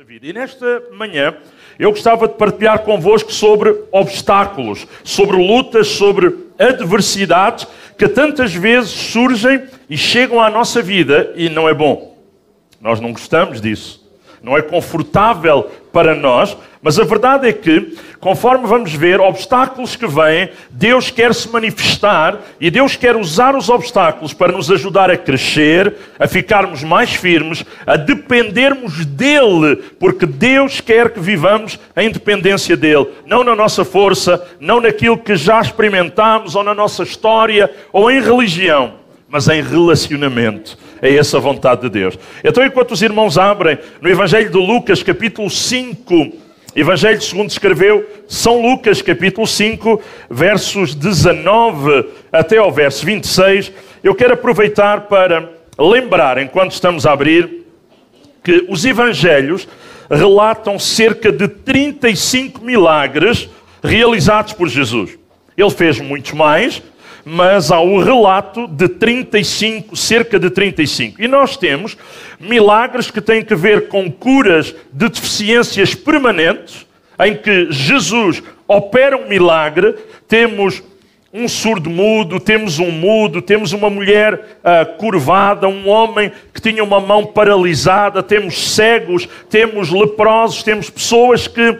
vida. E nesta manhã eu gostava de partilhar convosco sobre obstáculos, sobre lutas, sobre adversidades que tantas vezes surgem e chegam à nossa vida e não é bom. Nós não gostamos disso não é confortável para nós, mas a verdade é que, conforme vamos ver, obstáculos que vêm, Deus quer se manifestar e Deus quer usar os obstáculos para nos ajudar a crescer, a ficarmos mais firmes, a dependermos dEle, porque Deus quer que vivamos em dependência dEle, não na nossa força, não naquilo que já experimentamos, ou na nossa história, ou em religião, mas em relacionamento é essa a vontade de Deus. Então, enquanto os irmãos abrem no Evangelho de Lucas, capítulo 5, Evangelho segundo escreveu São Lucas, capítulo 5, versos 19 até ao verso 26, eu quero aproveitar para lembrar, enquanto estamos a abrir, que os Evangelhos relatam cerca de 35 milagres realizados por Jesus. Ele fez muitos mais, mas há o relato de 35, cerca de 35. E nós temos milagres que têm que ver com curas de deficiências permanentes, em que Jesus opera um milagre, temos um surdo mudo, temos um mudo, temos uma mulher uh, curvada, um homem que tinha uma mão paralisada, temos cegos, temos leprosos, temos pessoas que uh,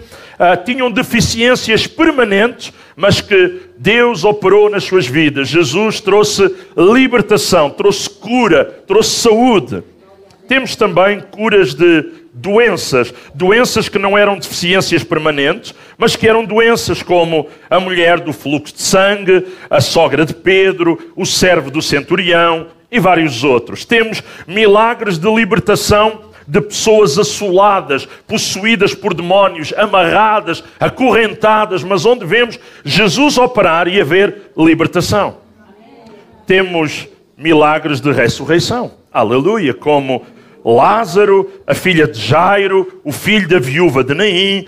tinham deficiências permanentes, mas que Deus operou nas suas vidas. Jesus trouxe libertação, trouxe cura, trouxe saúde. Temos também curas de doenças, doenças que não eram deficiências permanentes, mas que eram doenças como a mulher do fluxo de sangue, a sogra de Pedro, o servo do centurião e vários outros. Temos milagres de libertação de pessoas assoladas, possuídas por demónios, amarradas, acorrentadas, mas onde vemos Jesus operar e haver libertação. Temos milagres de ressurreição. Aleluia, como Lázaro, a filha de Jairo, o filho da viúva de Naim,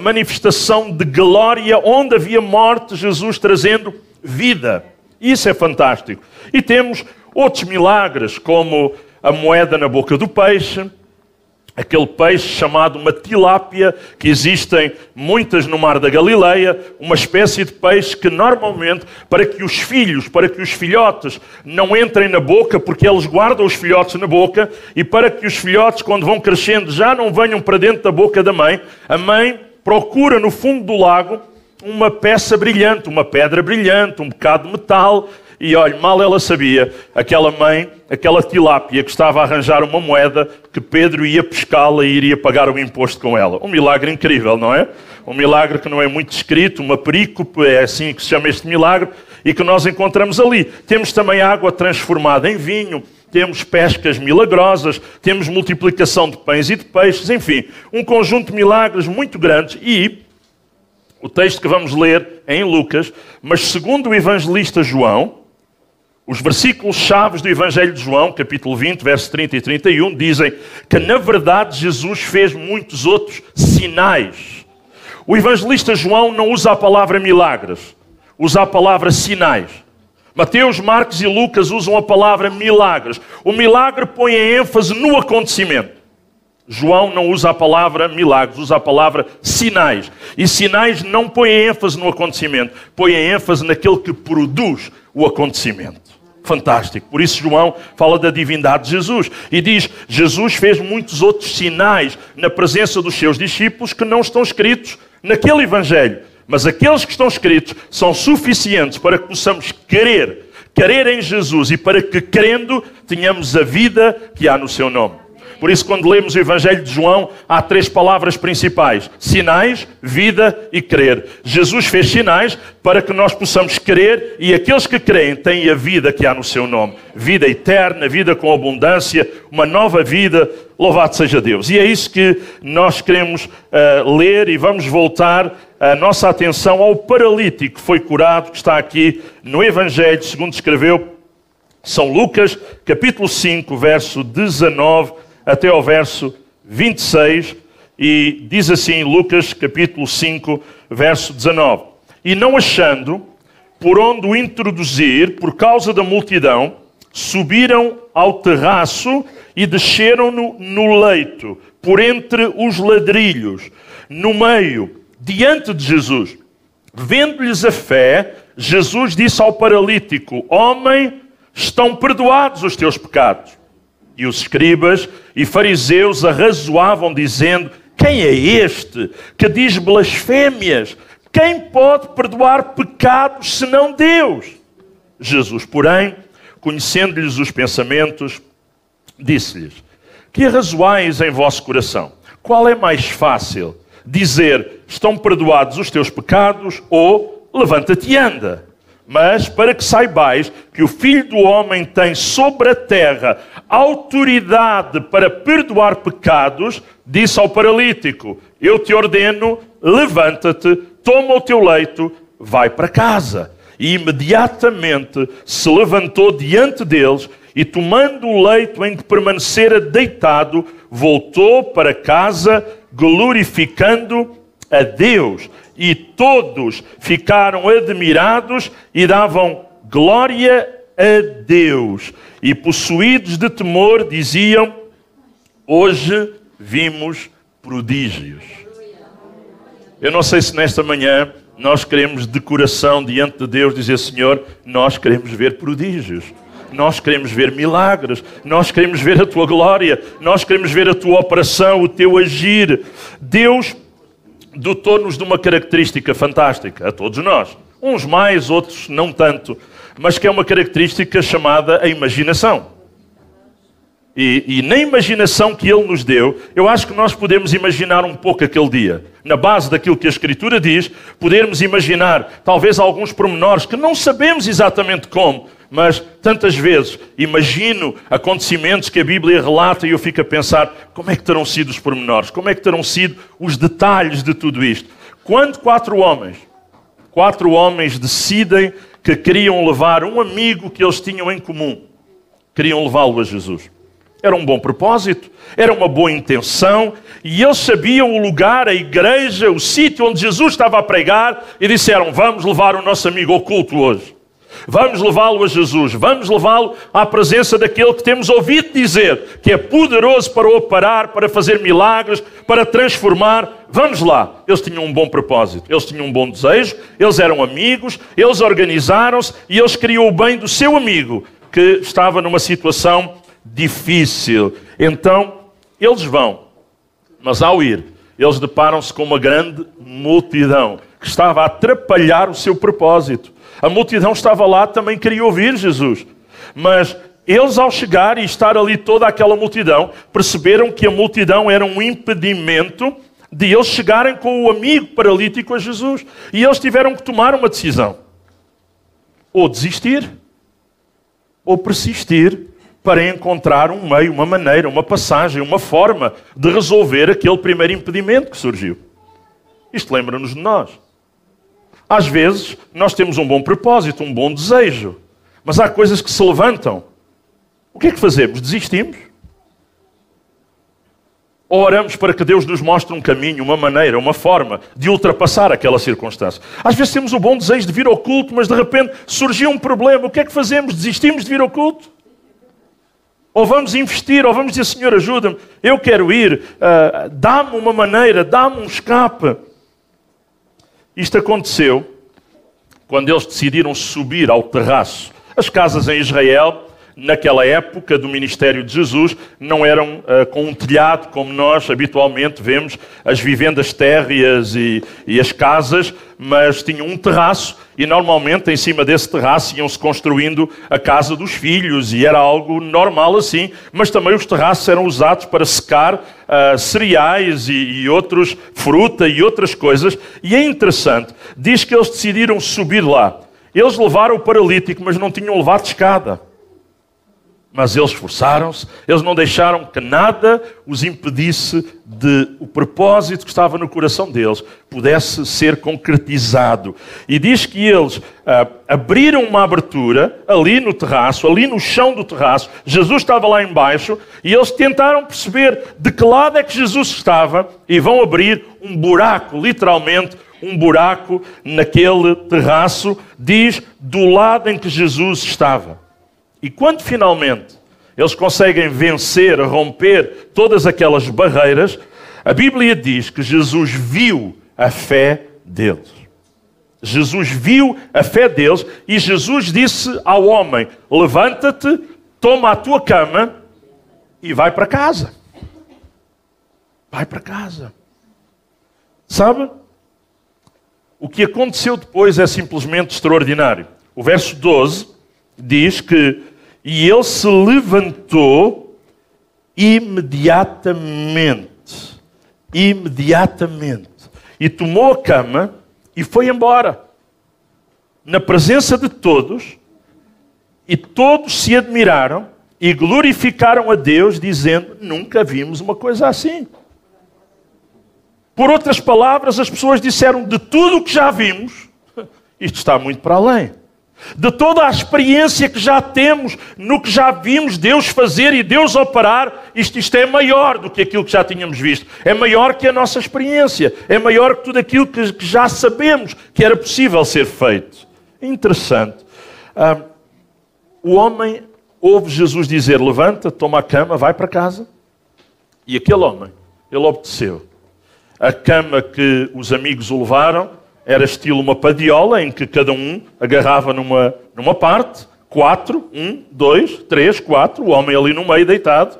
manifestação de glória onde havia morte, Jesus trazendo vida. Isso é fantástico. E temos outros milagres, como a moeda na boca do peixe, aquele peixe chamado uma tilápia, que existem muitas no mar da Galileia, uma espécie de peixe que normalmente, para que os filhos, para que os filhotes não entrem na boca, porque eles guardam os filhotes na boca, e para que os filhotes, quando vão crescendo, já não venham para dentro da boca da mãe, a mãe procura no fundo do lago uma peça brilhante, uma pedra brilhante, um bocado de metal, e olha, mal ela sabia, aquela mãe, aquela tilápia que estava a arranjar uma moeda que Pedro ia pescá-la e iria pagar o imposto com ela. Um milagre incrível, não é? Um milagre que não é muito descrito, uma perícope, é assim que se chama este milagre, e que nós encontramos ali. Temos também água transformada em vinho, temos pescas milagrosas, temos multiplicação de pães e de peixes, enfim, um conjunto de milagres muito grandes e o texto que vamos ler é em Lucas, mas segundo o evangelista João, os versículos chaves do Evangelho de João, capítulo 20, versos 30 e 31, dizem que na verdade Jesus fez muitos outros sinais. O evangelista João não usa a palavra milagres, usa a palavra sinais. Mateus, Marcos e Lucas usam a palavra milagres. O milagre põe a ênfase no acontecimento. João não usa a palavra milagres, usa a palavra sinais. E sinais não põe a ênfase no acontecimento, põe a ênfase naquele que produz o acontecimento. Fantástico. Por isso, João fala da divindade de Jesus e diz: Jesus fez muitos outros sinais na presença dos seus discípulos que não estão escritos naquele Evangelho. Mas aqueles que estão escritos são suficientes para que possamos querer, querer em Jesus e para que, crendo, tenhamos a vida que há no seu nome. Por isso, quando lemos o Evangelho de João, há três palavras principais: sinais, vida e crer. Jesus fez sinais para que nós possamos crer e aqueles que creem têm a vida que há no seu nome. Vida eterna, vida com abundância, uma nova vida. Louvado seja Deus. E é isso que nós queremos uh, ler e vamos voltar a nossa atenção ao paralítico que foi curado, que está aqui no Evangelho, segundo escreveu São Lucas, capítulo 5, verso 19 até ao verso 26, e diz assim Lucas capítulo 5, verso 19: E não achando por onde o introduzir, por causa da multidão, subiram ao terraço e desceram-no no leito, por entre os ladrilhos, no meio, diante de Jesus. Vendo-lhes a fé, Jesus disse ao paralítico: Homem, estão perdoados os teus pecados. E os escribas e fariseus arrazoavam, dizendo: Quem é este que diz blasfémias? Quem pode perdoar pecados senão Deus? Jesus, porém, conhecendo-lhes os pensamentos, disse-lhes: Que arrazoais em vosso coração? Qual é mais fácil? Dizer: Estão perdoados os teus pecados ou levanta-te e anda? Mas para que saibais que o Filho do Homem tem sobre a terra autoridade para perdoar pecados, disse ao paralítico: Eu te ordeno, levanta-te, toma o teu leito, vai para casa. E imediatamente se levantou diante deles e, tomando o leito em que permanecera deitado, voltou para casa, glorificando a Deus. E todos ficaram admirados e davam glória a Deus. E possuídos de temor, diziam: Hoje vimos prodígios. Eu não sei se nesta manhã nós queremos de coração diante de Deus dizer: Senhor, nós queremos ver prodígios. Nós queremos ver milagres, nós queremos ver a tua glória, nós queremos ver a tua operação, o teu agir. Deus dotou-nos de uma característica fantástica, a todos nós. Uns mais, outros não tanto, mas que é uma característica chamada a imaginação. E, e, na imaginação que Ele nos deu, eu acho que nós podemos imaginar um pouco aquele dia. Na base daquilo que a Escritura diz, podermos imaginar talvez alguns pormenores que não sabemos exatamente como, mas tantas vezes imagino acontecimentos que a Bíblia relata e eu fico a pensar como é que terão sido os pormenores, como é que terão sido os detalhes de tudo isto. Quando quatro homens, quatro homens decidem que queriam levar um amigo que eles tinham em comum, queriam levá-lo a Jesus. Era um bom propósito, era uma boa intenção, e eles sabiam o lugar, a igreja, o sítio onde Jesus estava a pregar, e disseram: Vamos levar o nosso amigo oculto hoje. Vamos levá-lo a Jesus, vamos levá-lo à presença daquele que temos ouvido dizer que é poderoso para operar, para fazer milagres, para transformar. Vamos lá. Eles tinham um bom propósito, eles tinham um bom desejo, eles eram amigos, eles organizaram-se e eles queriam o bem do seu amigo que estava numa situação difícil. Então, eles vão, mas ao ir, eles deparam-se com uma grande multidão que estava a atrapalhar o seu propósito. A multidão estava lá, também queria ouvir Jesus. Mas eles, ao chegar e estar ali toda aquela multidão, perceberam que a multidão era um impedimento de eles chegarem com o amigo paralítico a Jesus. E eles tiveram que tomar uma decisão: ou desistir, ou persistir para encontrar um meio, uma maneira, uma passagem, uma forma de resolver aquele primeiro impedimento que surgiu. Isto lembra-nos de nós. Às vezes, nós temos um bom propósito, um bom desejo, mas há coisas que se levantam. O que é que fazemos? Desistimos? Ou oramos para que Deus nos mostre um caminho, uma maneira, uma forma de ultrapassar aquela circunstância? Às vezes temos o bom desejo de vir ao culto, mas de repente surgiu um problema. O que é que fazemos? Desistimos de vir ao culto? Ou vamos investir, ou vamos dizer, Senhor, ajuda-me, eu quero ir, uh, dá-me uma maneira, dá-me um escape. Isto aconteceu quando eles decidiram subir ao terraço. As casas em Israel naquela época do ministério de Jesus, não eram uh, com um telhado, como nós habitualmente vemos as vivendas térreas e, e as casas, mas tinham um terraço e normalmente em cima desse terraço iam-se construindo a casa dos filhos e era algo normal assim, mas também os terraços eram usados para secar uh, cereais e, e outros, fruta e outras coisas. E é interessante, diz que eles decidiram subir lá. Eles levaram o paralítico, mas não tinham levado escada. Mas eles esforçaram-se, eles não deixaram que nada os impedisse de o propósito que estava no coração deles pudesse ser concretizado. E diz que eles ah, abriram uma abertura ali no terraço, ali no chão do terraço. Jesus estava lá embaixo e eles tentaram perceber de que lado é que Jesus estava e vão abrir um buraco, literalmente um buraco naquele terraço, diz do lado em que Jesus estava. E quando finalmente eles conseguem vencer, romper todas aquelas barreiras. A Bíblia diz que Jesus viu a fé deles. Jesus viu a fé deles e Jesus disse ao homem: Levanta-te, toma a tua cama e vai para casa. Vai para casa. Sabe? O que aconteceu depois é simplesmente extraordinário. O verso 12 diz que e ele se levantou imediatamente. Imediatamente. E tomou a cama e foi embora. Na presença de todos. E todos se admiraram e glorificaram a Deus, dizendo: Nunca vimos uma coisa assim. Por outras palavras, as pessoas disseram: De tudo o que já vimos, isto está muito para além de toda a experiência que já temos, no que já vimos Deus fazer e Deus operar, isto, isto é maior do que aquilo que já tínhamos visto. É maior que a nossa experiência. É maior que tudo aquilo que, que já sabemos que era possível ser feito. Interessante. Ah, o homem ouve Jesus dizer: Levanta, toma a cama, vai para casa. E aquele homem, ele obedeceu. A cama que os amigos o levaram era estilo uma padiola em que cada um agarrava numa, numa parte, quatro, um, dois, três, quatro, o homem ali no meio deitado.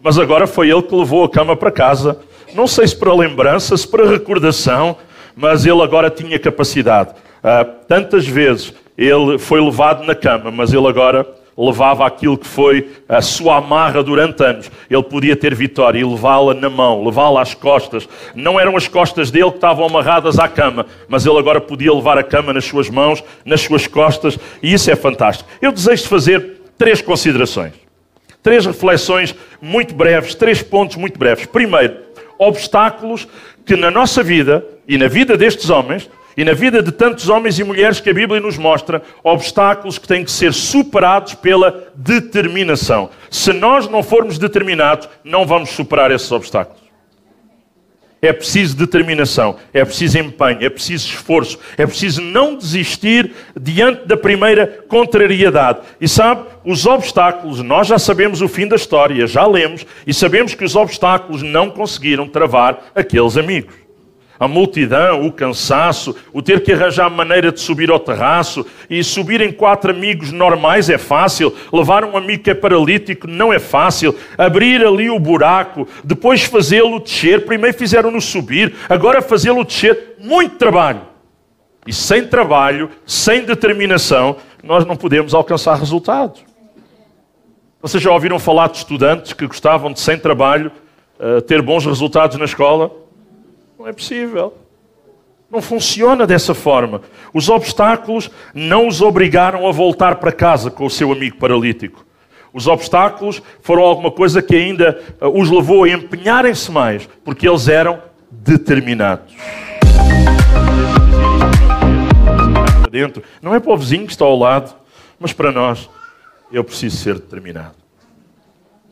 Mas agora foi ele que levou a cama para casa. Não sei se para lembrança, se para recordação, mas ele agora tinha capacidade. Uh, tantas vezes ele foi levado na cama, mas ele agora levava aquilo que foi a sua amarra durante anos. Ele podia ter vitória e levá-la na mão, levá-la às costas. Não eram as costas dele que estavam amarradas à cama, mas ele agora podia levar a cama nas suas mãos, nas suas costas, e isso é fantástico. Eu desejo fazer três considerações, três reflexões muito breves, três pontos muito breves. Primeiro, obstáculos que na nossa vida e na vida destes homens e na vida de tantos homens e mulheres que a Bíblia nos mostra, obstáculos que têm que ser superados pela determinação. Se nós não formos determinados, não vamos superar esses obstáculos. É preciso determinação, é preciso empenho, é preciso esforço, é preciso não desistir diante da primeira contrariedade. E sabe, os obstáculos, nós já sabemos o fim da história, já lemos, e sabemos que os obstáculos não conseguiram travar aqueles amigos. A multidão, o cansaço, o ter que arranjar maneira de subir ao terraço e subir em quatro amigos normais é fácil, levar um amigo que é paralítico não é fácil, abrir ali o buraco, depois fazê-lo descer, primeiro fizeram-no subir, agora fazê-lo descer, muito trabalho. E sem trabalho, sem determinação, nós não podemos alcançar resultados. Vocês já ouviram falar de estudantes que gostavam de, sem trabalho, eh, ter bons resultados na escola? Não é possível. Não funciona dessa forma. Os obstáculos não os obrigaram a voltar para casa com o seu amigo paralítico. Os obstáculos foram alguma coisa que ainda uh, os levou a empenharem-se mais, porque eles eram determinados. Dentro. Não é para o vizinho que está ao lado, mas para nós, eu preciso ser determinado.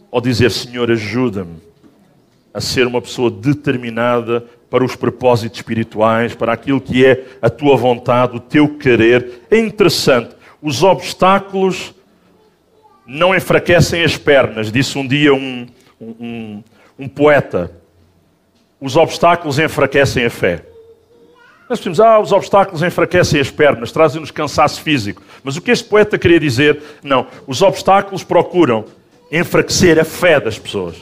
Ou dizer, Senhor, ajuda-me a ser uma pessoa determinada para os propósitos espirituais, para aquilo que é a tua vontade, o teu querer. É interessante, os obstáculos não enfraquecem as pernas, disse um dia um, um, um poeta. Os obstáculos enfraquecem a fé. Nós dizemos, ah, os obstáculos enfraquecem as pernas, trazem-nos cansaço físico. Mas o que este poeta queria dizer? Não, os obstáculos procuram enfraquecer a fé das pessoas.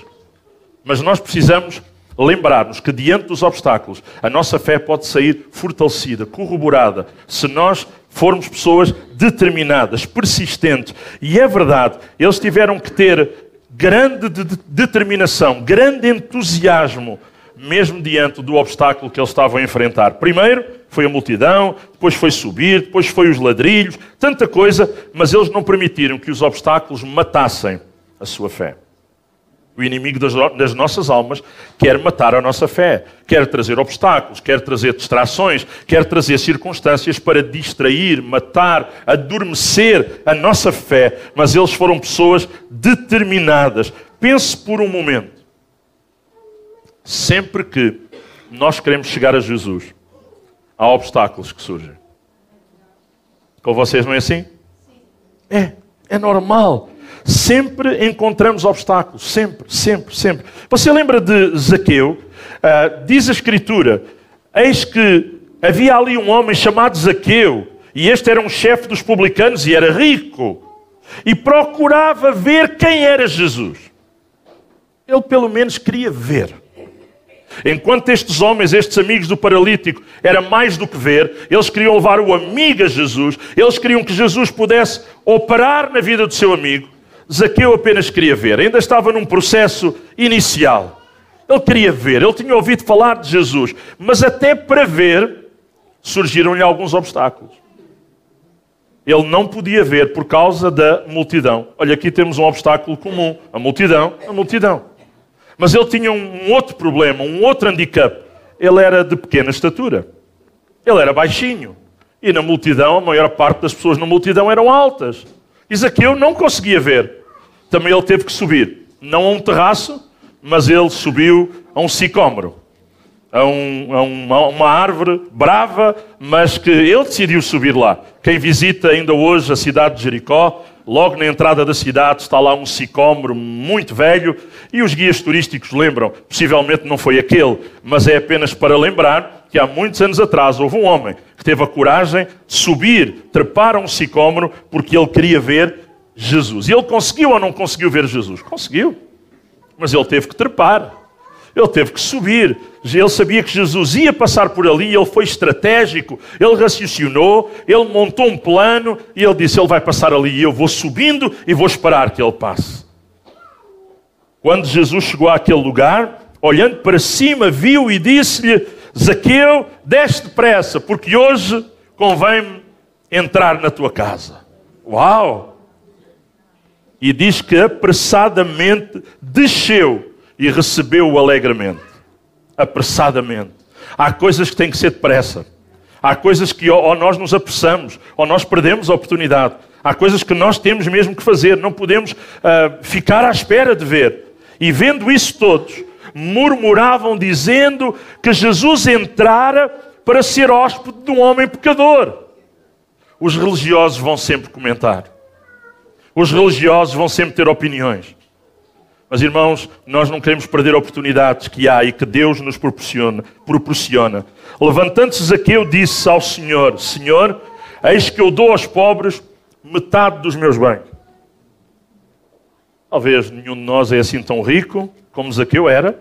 Mas nós precisamos lembrar-nos que diante dos obstáculos a nossa fé pode sair fortalecida, corroborada, se nós formos pessoas determinadas, persistentes. E é verdade, eles tiveram que ter grande de determinação, grande entusiasmo, mesmo diante do obstáculo que eles estavam a enfrentar. Primeiro foi a multidão, depois foi subir, depois foi os ladrilhos, tanta coisa, mas eles não permitiram que os obstáculos matassem a sua fé. O inimigo das, das, nossas almas quer matar a nossa fé, quer trazer obstáculos, quer trazer distrações, quer trazer circunstâncias para distrair, matar, adormecer a nossa fé. Mas eles foram pessoas determinadas. Pense por um momento. Sempre que nós queremos chegar a Jesus, há obstáculos que surgem. Com vocês não é assim? É, é normal. Sempre encontramos obstáculos. Sempre, sempre, sempre. Você lembra de Zaqueu? Uh, diz a Escritura: Eis que havia ali um homem chamado Zaqueu, e este era um chefe dos publicanos e era rico, e procurava ver quem era Jesus. Ele pelo menos queria ver. Enquanto estes homens, estes amigos do paralítico, era mais do que ver, eles queriam levar o amigo a Jesus, eles queriam que Jesus pudesse operar na vida do seu amigo. Zaqueu apenas queria ver, ainda estava num processo inicial. Ele queria ver, ele tinha ouvido falar de Jesus, mas até para ver surgiram-lhe alguns obstáculos. Ele não podia ver por causa da multidão. Olha, aqui temos um obstáculo comum: a multidão, a multidão. Mas ele tinha um outro problema, um outro handicap. Ele era de pequena estatura. Ele era baixinho. E na multidão, a maior parte das pessoas na multidão eram altas. Isaqueu não conseguia ver. Também ele teve que subir. Não a um terraço, mas ele subiu a um sicômoro. A, um, a uma, uma árvore brava, mas que ele decidiu subir lá. Quem visita ainda hoje a cidade de Jericó Logo na entrada da cidade está lá um sicômoro muito velho e os guias turísticos lembram, possivelmente não foi aquele, mas é apenas para lembrar que há muitos anos atrás houve um homem que teve a coragem de subir, trepar a um sicômoro porque ele queria ver Jesus. E ele conseguiu ou não conseguiu ver Jesus? Conseguiu. Mas ele teve que trepar. Ele teve que subir. Ele sabia que Jesus ia passar por ali, ele foi estratégico, ele raciocinou, ele montou um plano e ele disse: Ele vai passar ali e eu vou subindo e vou esperar que ele passe. Quando Jesus chegou àquele lugar, olhando para cima, viu e disse-lhe: Zaqueu, desce depressa, porque hoje convém-me entrar na tua casa. Uau! E diz que apressadamente desceu e recebeu-o alegremente, apressadamente. Há coisas que têm que ser depressa. Há coisas que ou nós nos apressamos, ou nós perdemos a oportunidade. Há coisas que nós temos mesmo que fazer, não podemos uh, ficar à espera de ver. E vendo isso todos, murmuravam dizendo que Jesus entrara para ser hóspede de um homem pecador. Os religiosos vão sempre comentar. Os religiosos vão sempre ter opiniões. Mas, irmãos, nós não queremos perder oportunidades que há e que Deus nos proporciona. proporciona. Levantando-se Zaqueu, disse ao Senhor: Senhor, eis que eu dou aos pobres metade dos meus bens. Talvez nenhum de nós é assim tão rico como Zaqueu era,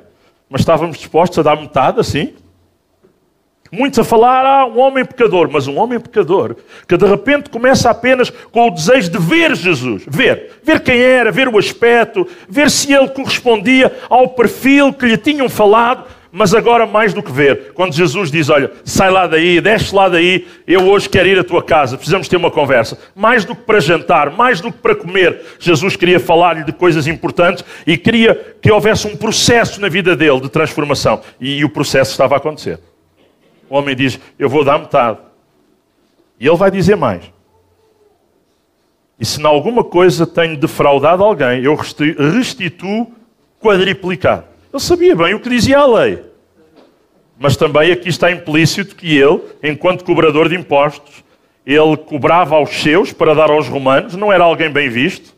mas estávamos dispostos a dar metade assim. Muitos a falar, ah, um homem pecador, mas um homem pecador que de repente começa apenas com o desejo de ver Jesus, ver, ver quem era, ver o aspecto, ver se ele correspondia ao perfil que lhe tinham falado, mas agora mais do que ver. Quando Jesus diz, olha, sai lá daí, desce lá daí, eu hoje quero ir à tua casa, precisamos ter uma conversa. Mais do que para jantar, mais do que para comer, Jesus queria falar-lhe de coisas importantes e queria que houvesse um processo na vida dele de transformação. E o processo estava a acontecer. O homem diz: Eu vou dar metade. E ele vai dizer mais. E se em alguma coisa tenho defraudado alguém, eu restituo quadriplicado. Ele sabia bem o que dizia a lei. Mas também aqui está implícito que ele, enquanto cobrador de impostos, ele cobrava aos seus para dar aos romanos, não era alguém bem visto.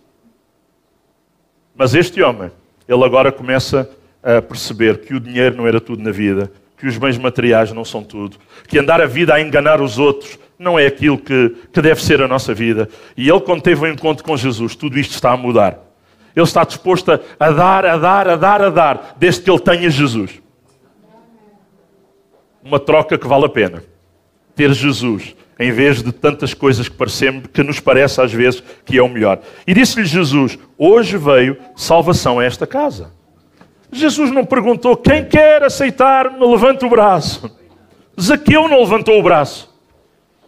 Mas este homem, ele agora começa a perceber que o dinheiro não era tudo na vida que os bens materiais não são tudo, que andar a vida a enganar os outros não é aquilo que, que deve ser a nossa vida. E ele, quando teve um encontro com Jesus, tudo isto está a mudar. Ele está disposto a, a dar, a dar, a dar, a dar, desde que ele tenha Jesus. Uma troca que vale a pena. Ter Jesus, em vez de tantas coisas que, parecemos, que nos parece às vezes que é o melhor. E disse-lhe Jesus: Hoje veio salvação a esta casa. Jesus não perguntou: quem quer aceitar-me, levante o braço. Zaqueu não levantou o braço,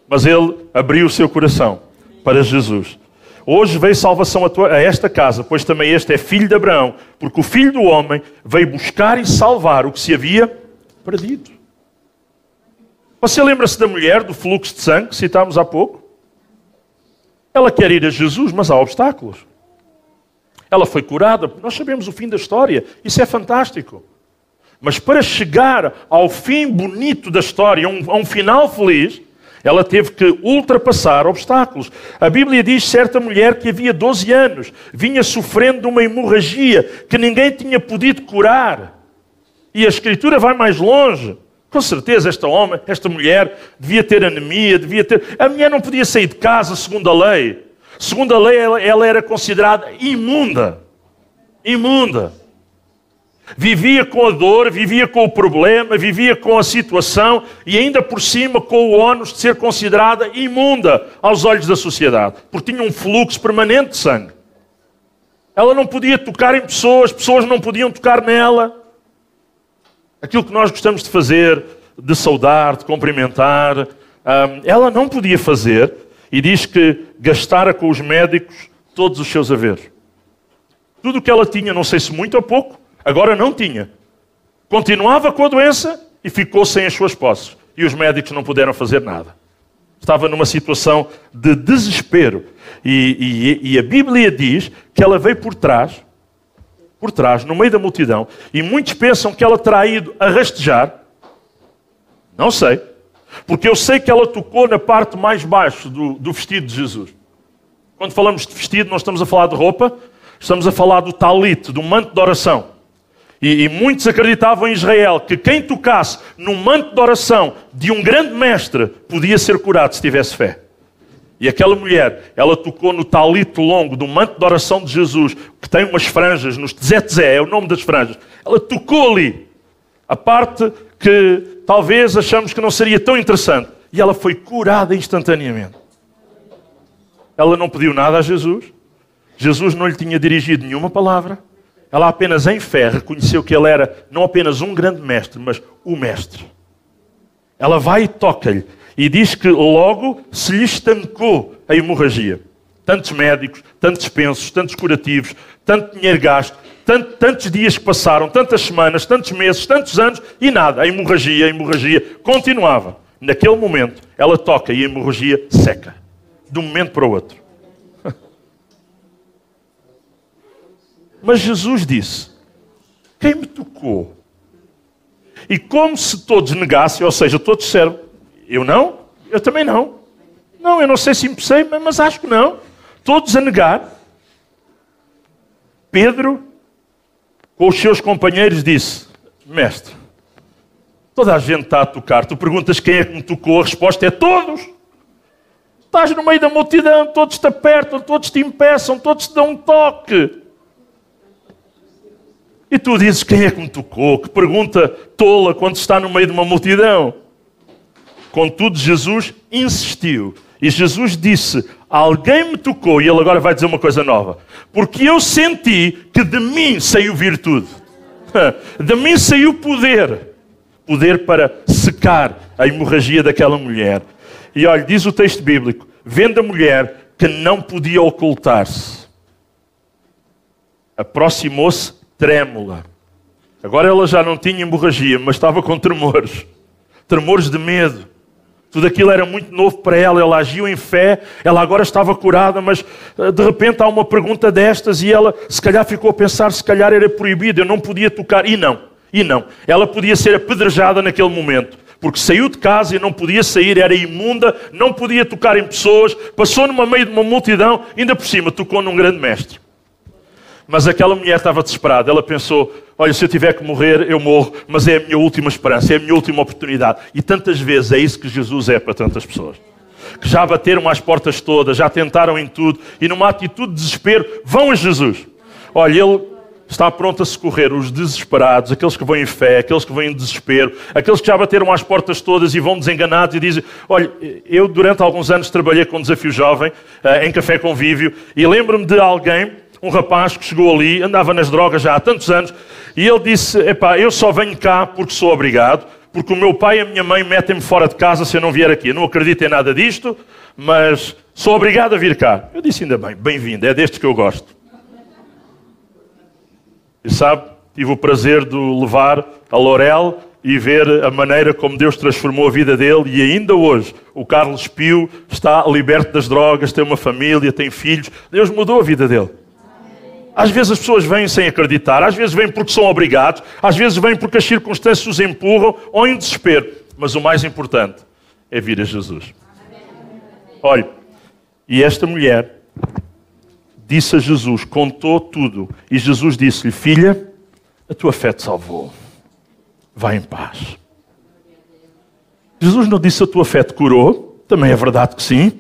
mas ele abriu o seu coração para Jesus. Hoje veio salvação a, tua, a, esta casa, pois também este é filho de Abraão, porque o filho do homem veio buscar e salvar o que se havia perdido. Você lembra-se da mulher do fluxo de sangue que citámos há pouco? Ela quer ir a Jesus, mas há obstáculos. Ela foi curada, nós sabemos o fim da história, isso é fantástico. Mas para chegar ao fim bonito da história, a um, a um final feliz, Ela teve que ultrapassar obstáculos. A Bíblia diz certa mulher que havia 12 anos vinha sofrendo de uma hemorragia que ninguém tinha podido curar. E a Escritura vai mais longe. Com certeza, esta homem, esta mulher, devia ter anemia, devia ter. A mulher não podia sair de casa, segundo a lei. Segundo a lei, ela, era considerada imunda. Imunda. Vivia com a dor, vivia com o problema, vivia com a situação e ainda por cima com o ónus de ser considerada imunda aos olhos da sociedade, porque tinha um fluxo permanente de sangue. Ela não podia tocar em pessoas, pessoas não podiam tocar nela. Aquilo que nós gostamos de fazer, de saudar, de cumprimentar, ela não podia fazer e diz que gastara com os médicos todos os seus haveres. Tudo o que ela tinha, não sei se muito ou pouco, Agora não tinha. Continuava com a doença e ficou sem as suas posses. E os médicos não puderam fazer nada. Estava numa situação de desespero. E, e, e a Bíblia diz que ela veio por trás, por trás, no meio da multidão, e muitos pensam que ela terá ido a rastejar. Não sei. Porque eu sei que ela tocou na parte mais baixa do, do vestido de Jesus. Quando falamos de vestido, não estamos a falar de roupa, estamos a falar do talite, do manto de oração. E, e, muitos acreditavam em Israel que quem tocasse no manto de oração de um grande mestre podia ser curado se tivesse fé. E aquela mulher, ela tocou no talito longo do manto de oração de Jesus, que tem umas franjas, nos Tzetzé, é o nome das franjas. Ela tocou ali. A parte que talvez achamos que não seria tão interessante. E ela foi curada instantaneamente. Ela não pediu nada a Jesus. Jesus não lhe tinha dirigido nenhuma palavra. Ela apenas em fé reconheceu que ele era não apenas um grande mestre, mas o mestre. Ela vai e toca-lhe e diz que logo se lhe estancou a hemorragia. Tantos médicos, tantos pensos, tantos curativos, tanto dinheiro gasto, tanto, tantos dias que passaram, tantas semanas, tantos meses, tantos anos e nada. A hemorragia, a hemorragia continuava. Naquele momento, ela toca e a hemorragia seca. De um momento para o outro. Mas Jesus disse: Quem me tocou? E como se todos negassem, ou seja, todos disseram: Eu não, eu também não. Não, eu não sei se empecei, mas acho que não. Todos a negar. Pedro, com os seus companheiros, disse: Mestre, toda a gente está a tocar. Tu perguntas quem é que me tocou, a resposta é todos. Estás no meio da multidão, todos te apertam, todos te impeçam, todos te dão um toque. E tu dizes quem é que me tocou? Que pergunta tola quando está no meio de uma multidão. Contudo, Jesus insistiu. E Jesus disse: Alguém me tocou. E ele agora vai dizer uma coisa nova. Porque eu senti que de mim saiu virtude. De mim saiu poder. Poder para secar a hemorragia daquela mulher. E olha, diz o texto bíblico: vendo a mulher que não podia ocultar-se, aproximou-se trêmula. Agora ela já não tinha hemorragia, mas estava com tremores. Tremores de medo. Tudo aquilo era muito novo para ela, ela agiu em fé, ela agora estava curada, mas eh, de repente há uma pergunta destas e ela se calhar ficou a pensar, se calhar era proibido, eu não podia tocar. E não, e não. Ela podia ser apedrejada naquele momento, porque saiu de casa e não podia sair, era imunda, não podia tocar em pessoas, passou no meio de uma multidão, ainda por cima tocou num grande mestre. Mas aquela mulher estava desesperada. Ela pensou: olha, se eu tiver que morrer, eu morro, mas é a minha última esperança, é a minha última oportunidade. E tantas vezes é isso que Jesus é para tantas pessoas. Que já bateram às portas todas, já tentaram em tudo, e numa atitude de desespero, vão a Jesus. Olha, Ele está pronto a socorrer os desesperados, aqueles que vão em fé, aqueles que vão em desespero, aqueles que já bateram às portas todas e vão desenganados e dizem: Olha, eu durante alguns anos trabalhei com Desafio Jovem, eh, em Café Convívio, e lembro-me de alguém um rapaz que chegou ali, andava nas drogas já há tantos anos, e ele disse: Epá, eu só venho cá porque sou obrigado, porque o meu pai e a minha mãe metem-me fora de casa se eu não vier aqui. Eu não acredito em nada disto, mas sou obrigado a vir cá. Eu disse: Ainda bem, bem-vindo, é destes que eu gosto. E sabe, tive o prazer de o levar a Lorel e ver a maneira como Deus transformou a vida dele e ainda hoje o Carlos Pio está liberto das drogas, tem uma família, tem filhos. Deus mudou a vida dele. Às vezes as pessoas vêm sem acreditar, às vezes vêm porque são obrigados, às vezes vêm porque as circunstâncias os empurram ou em desespero. Mas o mais importante é vir a Jesus. Olha, e esta mulher disse a Jesus, contou tudo. E Jesus disse-lhe: Filha, a tua fé te salvou. Vai em paz. Jesus não disse a tua fé te curou, também é verdade que sim,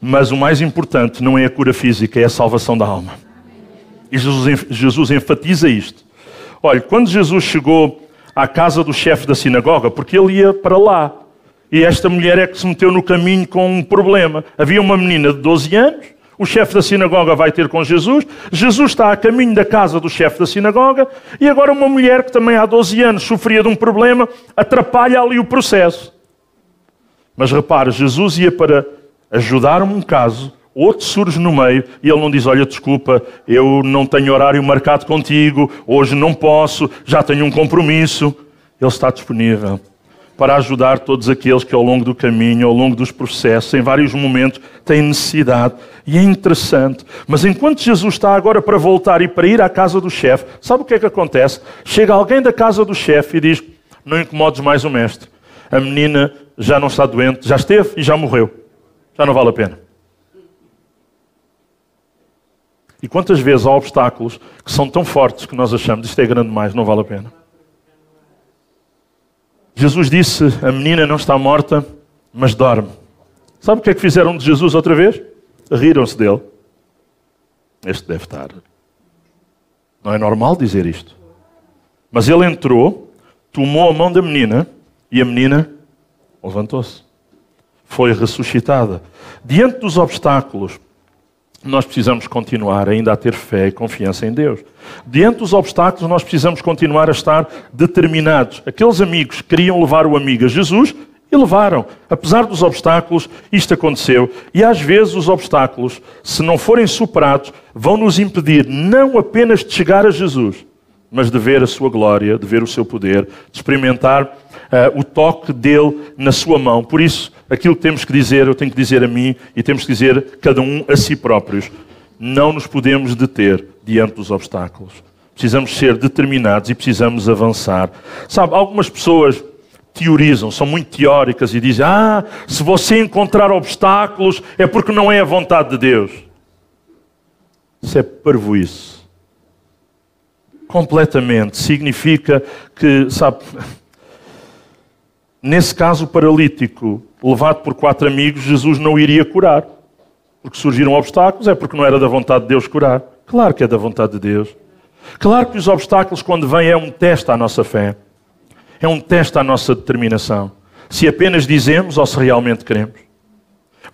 mas o mais importante não é a cura física, é a salvação da alma. E Jesus, Jesus enfatiza isto. Olha, quando Jesus chegou à casa do chefe da sinagoga, porque ele ia para lá, e esta mulher é que se meteu no caminho com um problema. Havia uma menina de 12 anos, o chefe da sinagoga vai ter com Jesus, Jesus está a caminho da casa do chefe da sinagoga, e agora uma mulher que também há 12 anos sofria de um problema atrapalha ali o processo. Mas repare, Jesus ia para ajudar um caso, outro surge no meio e ele não diz: Olha, desculpa, eu não tenho horário marcado contigo, hoje não posso, já tenho um compromisso. Ele está disponível para ajudar todos aqueles que ao longo do caminho, ao longo dos processos, em vários momentos, têm necessidade. E é interessante. Mas enquanto Jesus está agora para voltar e para ir à casa do chefe, sabe o que é que acontece? Chega alguém da casa do chefe e diz: Não incomodes mais o mestre. A menina já não está doente, já esteve e já morreu. Já não vale a pena. E quantas vezes há obstáculos que são tão fortes que nós achamos isto é grande demais, não vale a pena. Jesus disse: A menina não está morta, mas dorme. Sabe o que é que fizeram de Jesus outra vez? Riram-se dele. Este deve estar. Não é normal dizer isto. Mas ele entrou, tomou a mão da menina e a menina levantou-se. Foi ressuscitada. Diante dos obstáculos, nós precisamos continuar ainda a ter fé e confiança em Deus. Diante dos obstáculos, nós precisamos continuar a estar determinados. Aqueles amigos queriam levar o amigo a Jesus e levaram. Apesar dos obstáculos, isto aconteceu. E às vezes os obstáculos, se não forem superados, vão nos impedir não apenas de chegar a Jesus, mas de ver a sua glória, de ver o seu poder, de experimentar uh, o toque dele na sua mão. Por isso, aquilo que temos que dizer, eu tenho que dizer a mim e temos que dizer cada um a si próprios. Não nos podemos deter diante dos obstáculos. Precisamos ser determinados e precisamos avançar. Sabe, algumas pessoas teorizam, são muito teóricas e dizem: Ah, se você encontrar obstáculos é porque não é a vontade de Deus. Isso é parvoíce completamente. Significa que, sabe, nesse caso paralítico, levado por quatro amigos, Jesus não iria curar. Porque surgiram obstáculos, é porque não era da vontade de Deus curar. Claro que é da vontade de Deus. Claro que os obstáculos, quando vêm, é um teste à nossa fé. É um teste à nossa determinação. Se apenas dizemos ou se realmente queremos.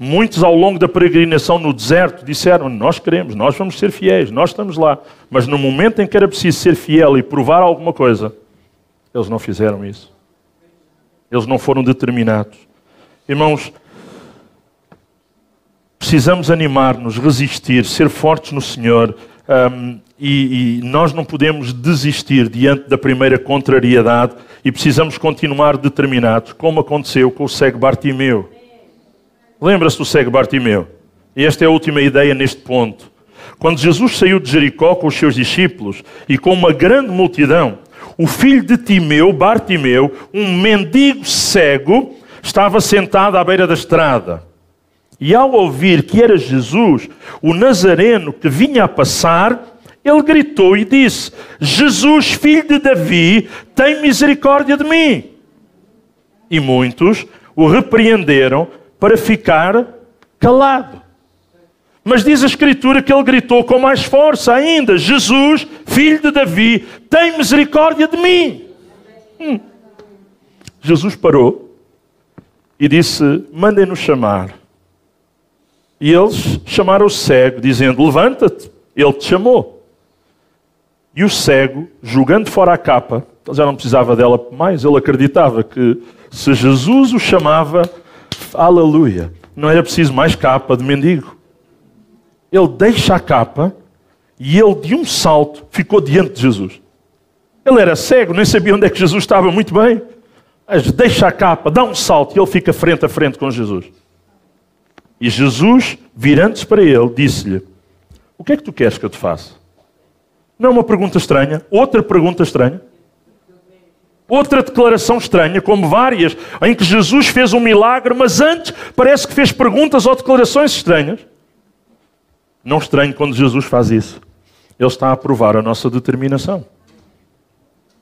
Muitos ao longo da peregrinação no deserto disseram: Nós queremos, nós vamos ser fiéis, nós estamos lá. Mas no momento em que era preciso ser fiel e provar alguma coisa, eles não fizeram isso. Eles não foram determinados. Irmãos, precisamos animar-nos, resistir, ser fortes no Senhor. Um, e, e, nós não podemos desistir diante da primeira contrariedade e precisamos continuar determinados, como aconteceu com o cego Bartimeu. Lembra-se do cego Bartimeu? E esta é a última ideia neste ponto. Quando Jesus saiu de Jericó com os seus discípulos e com uma grande multidão, o filho de Timeu, Bartimeu, um mendigo cego, estava sentado à beira da estrada. E ao ouvir que era Jesus, o Nazareno que vinha a passar, ele gritou e disse: Jesus, filho de Davi, tem misericórdia de mim. E muitos o repreenderam para ficar calado. Mas diz a Escritura que ele gritou com mais força ainda: Jesus, filho de Davi, tem misericórdia de mim. Hum. Jesus parou e disse: Mandem-nos chamar. E eles chamaram o cego, dizendo: Levanta-te, ele te chamou. E o cego, julgando fora a capa, já não precisava dela mais, ele acreditava que se Jesus o chamava, aleluia. Não era preciso mais capa de mendigo. Ele deixa a capa e ele, de um salto, ficou diante de Jesus. Ele era cego, nem sabia onde é que Jesus estava muito bem. Mas deixa a capa, dá um salto e ele fica frente a frente com Jesus. E Jesus, virando-se para ele, disse-lhe: O que é que tu queres que eu te faça? Não é uma pergunta estranha? Outra pergunta estranha? Outra declaração estranha, como várias, em que Jesus fez um milagre, mas antes parece que fez perguntas ou declarações estranhas. Não estranho quando Jesus faz isso. Ele está a provar a nossa determinação.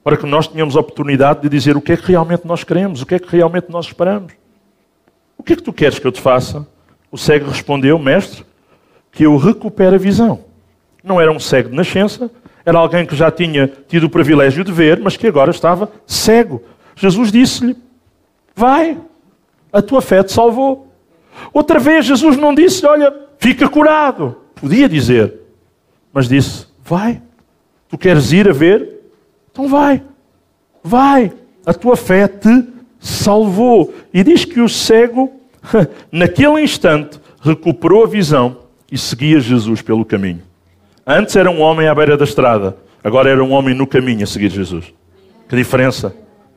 Para que nós tenhamos a oportunidade de dizer o que é que realmente nós queremos, o que é que realmente nós esperamos. O que é que tu queres que eu te faça? O cego respondeu, mestre, que eu recupere a visão. Não era um cego de nascença, era alguém que já tinha tido o privilégio de ver, mas que agora estava cego. Jesus disse-lhe: Vai, a tua fé te salvou. Outra vez, Jesus não disse: Olha, fica curado. Podia dizer, mas disse: Vai, tu queres ir a ver? Então vai, vai, a tua fé te salvou. E diz que o cego, naquele instante, recuperou a visão e seguia Jesus pelo caminho. Antes era um homem à beira da estrada, agora era um homem no caminho a seguir Jesus. Que diferença!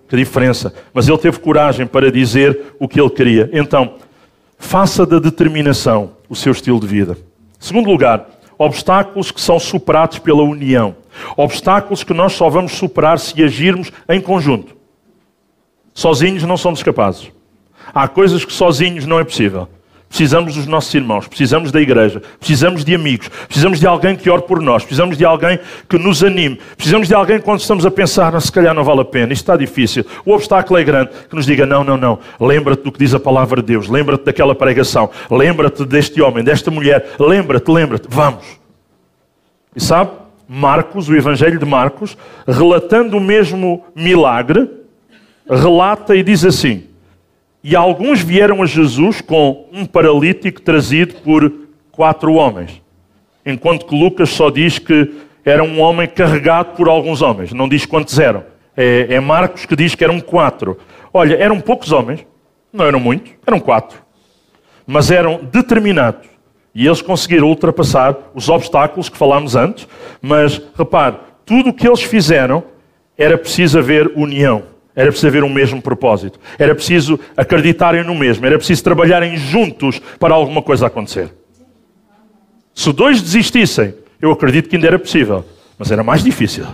Que diferença! Mas ele teve coragem para dizer o que ele queria. Então, faça da determinação o seu estilo de vida. Segundo lugar, obstáculos que são superados pela união. Obstáculos que nós só vamos superar se agirmos em conjunto. Sozinhos não somos capazes. Há coisas que sozinhos não é possível. Precisamos dos nossos irmãos, precisamos da igreja, precisamos de amigos, precisamos de alguém que ore por nós, precisamos de alguém que nos anime, precisamos de alguém quando estamos a pensar, ah, se calhar não vale a pena, isto está difícil, o obstáculo é grande, que nos diga: não, não, não, lembra-te do que diz a palavra de Deus, lembra-te daquela pregação, lembra-te deste homem, desta mulher, lembra-te, lembra-te, vamos. E sabe, Marcos, o Evangelho de Marcos, relatando o mesmo milagre, relata e diz assim. E alguns vieram a Jesus com um paralítico trazido por quatro homens. Enquanto que Lucas só diz que era um homem carregado por alguns homens. Não diz quantos eram. É, é Marcos que diz que eram quatro. Olha, eram poucos homens. Não eram muitos. Eram quatro. Mas eram determinados. E eles conseguiram ultrapassar os obstáculos que falámos antes. Mas, repare, tudo o que eles fizeram era preciso haver união. Era preciso haver um mesmo propósito. Era preciso acreditarem no mesmo. Era preciso trabalharem juntos para alguma coisa acontecer. Se dois desistissem, eu acredito que ainda era possível. Mas era mais difícil.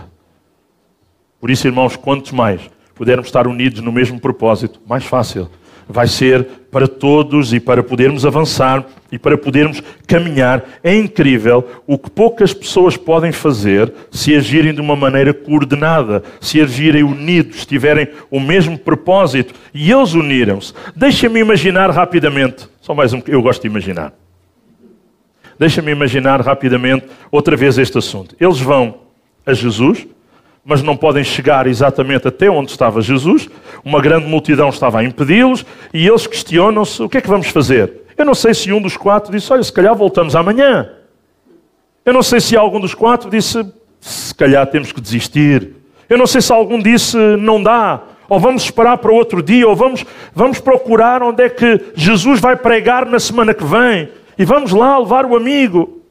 Por isso, irmãos, quanto mais pudermos estar unidos no mesmo propósito, mais fácil vai ser para todos e para podermos avançar e para podermos caminhar. É incrível o que poucas pessoas podem fazer se agirem de uma maneira coordenada, se agirem unidos, tiverem o mesmo propósito e eles uniram-se. Deixa-me imaginar rapidamente, só mais um eu gosto de imaginar. Deixa-me imaginar rapidamente outra vez este assunto. Eles vão a Jesus, mas não podem chegar exatamente até onde estava Jesus. Uma grande multidão estava a impedi-los e eles questionam-se: o que é que vamos fazer? Eu não sei se um dos quatro disse: olha, se calhar voltamos amanhã. Eu não sei se algum dos quatro disse: se calhar temos que desistir. Eu não sei se algum disse: não dá. Ou vamos esperar para outro dia, ou vamos, vamos procurar onde é que Jesus vai pregar na semana que vem. E vamos lá levar o amigo.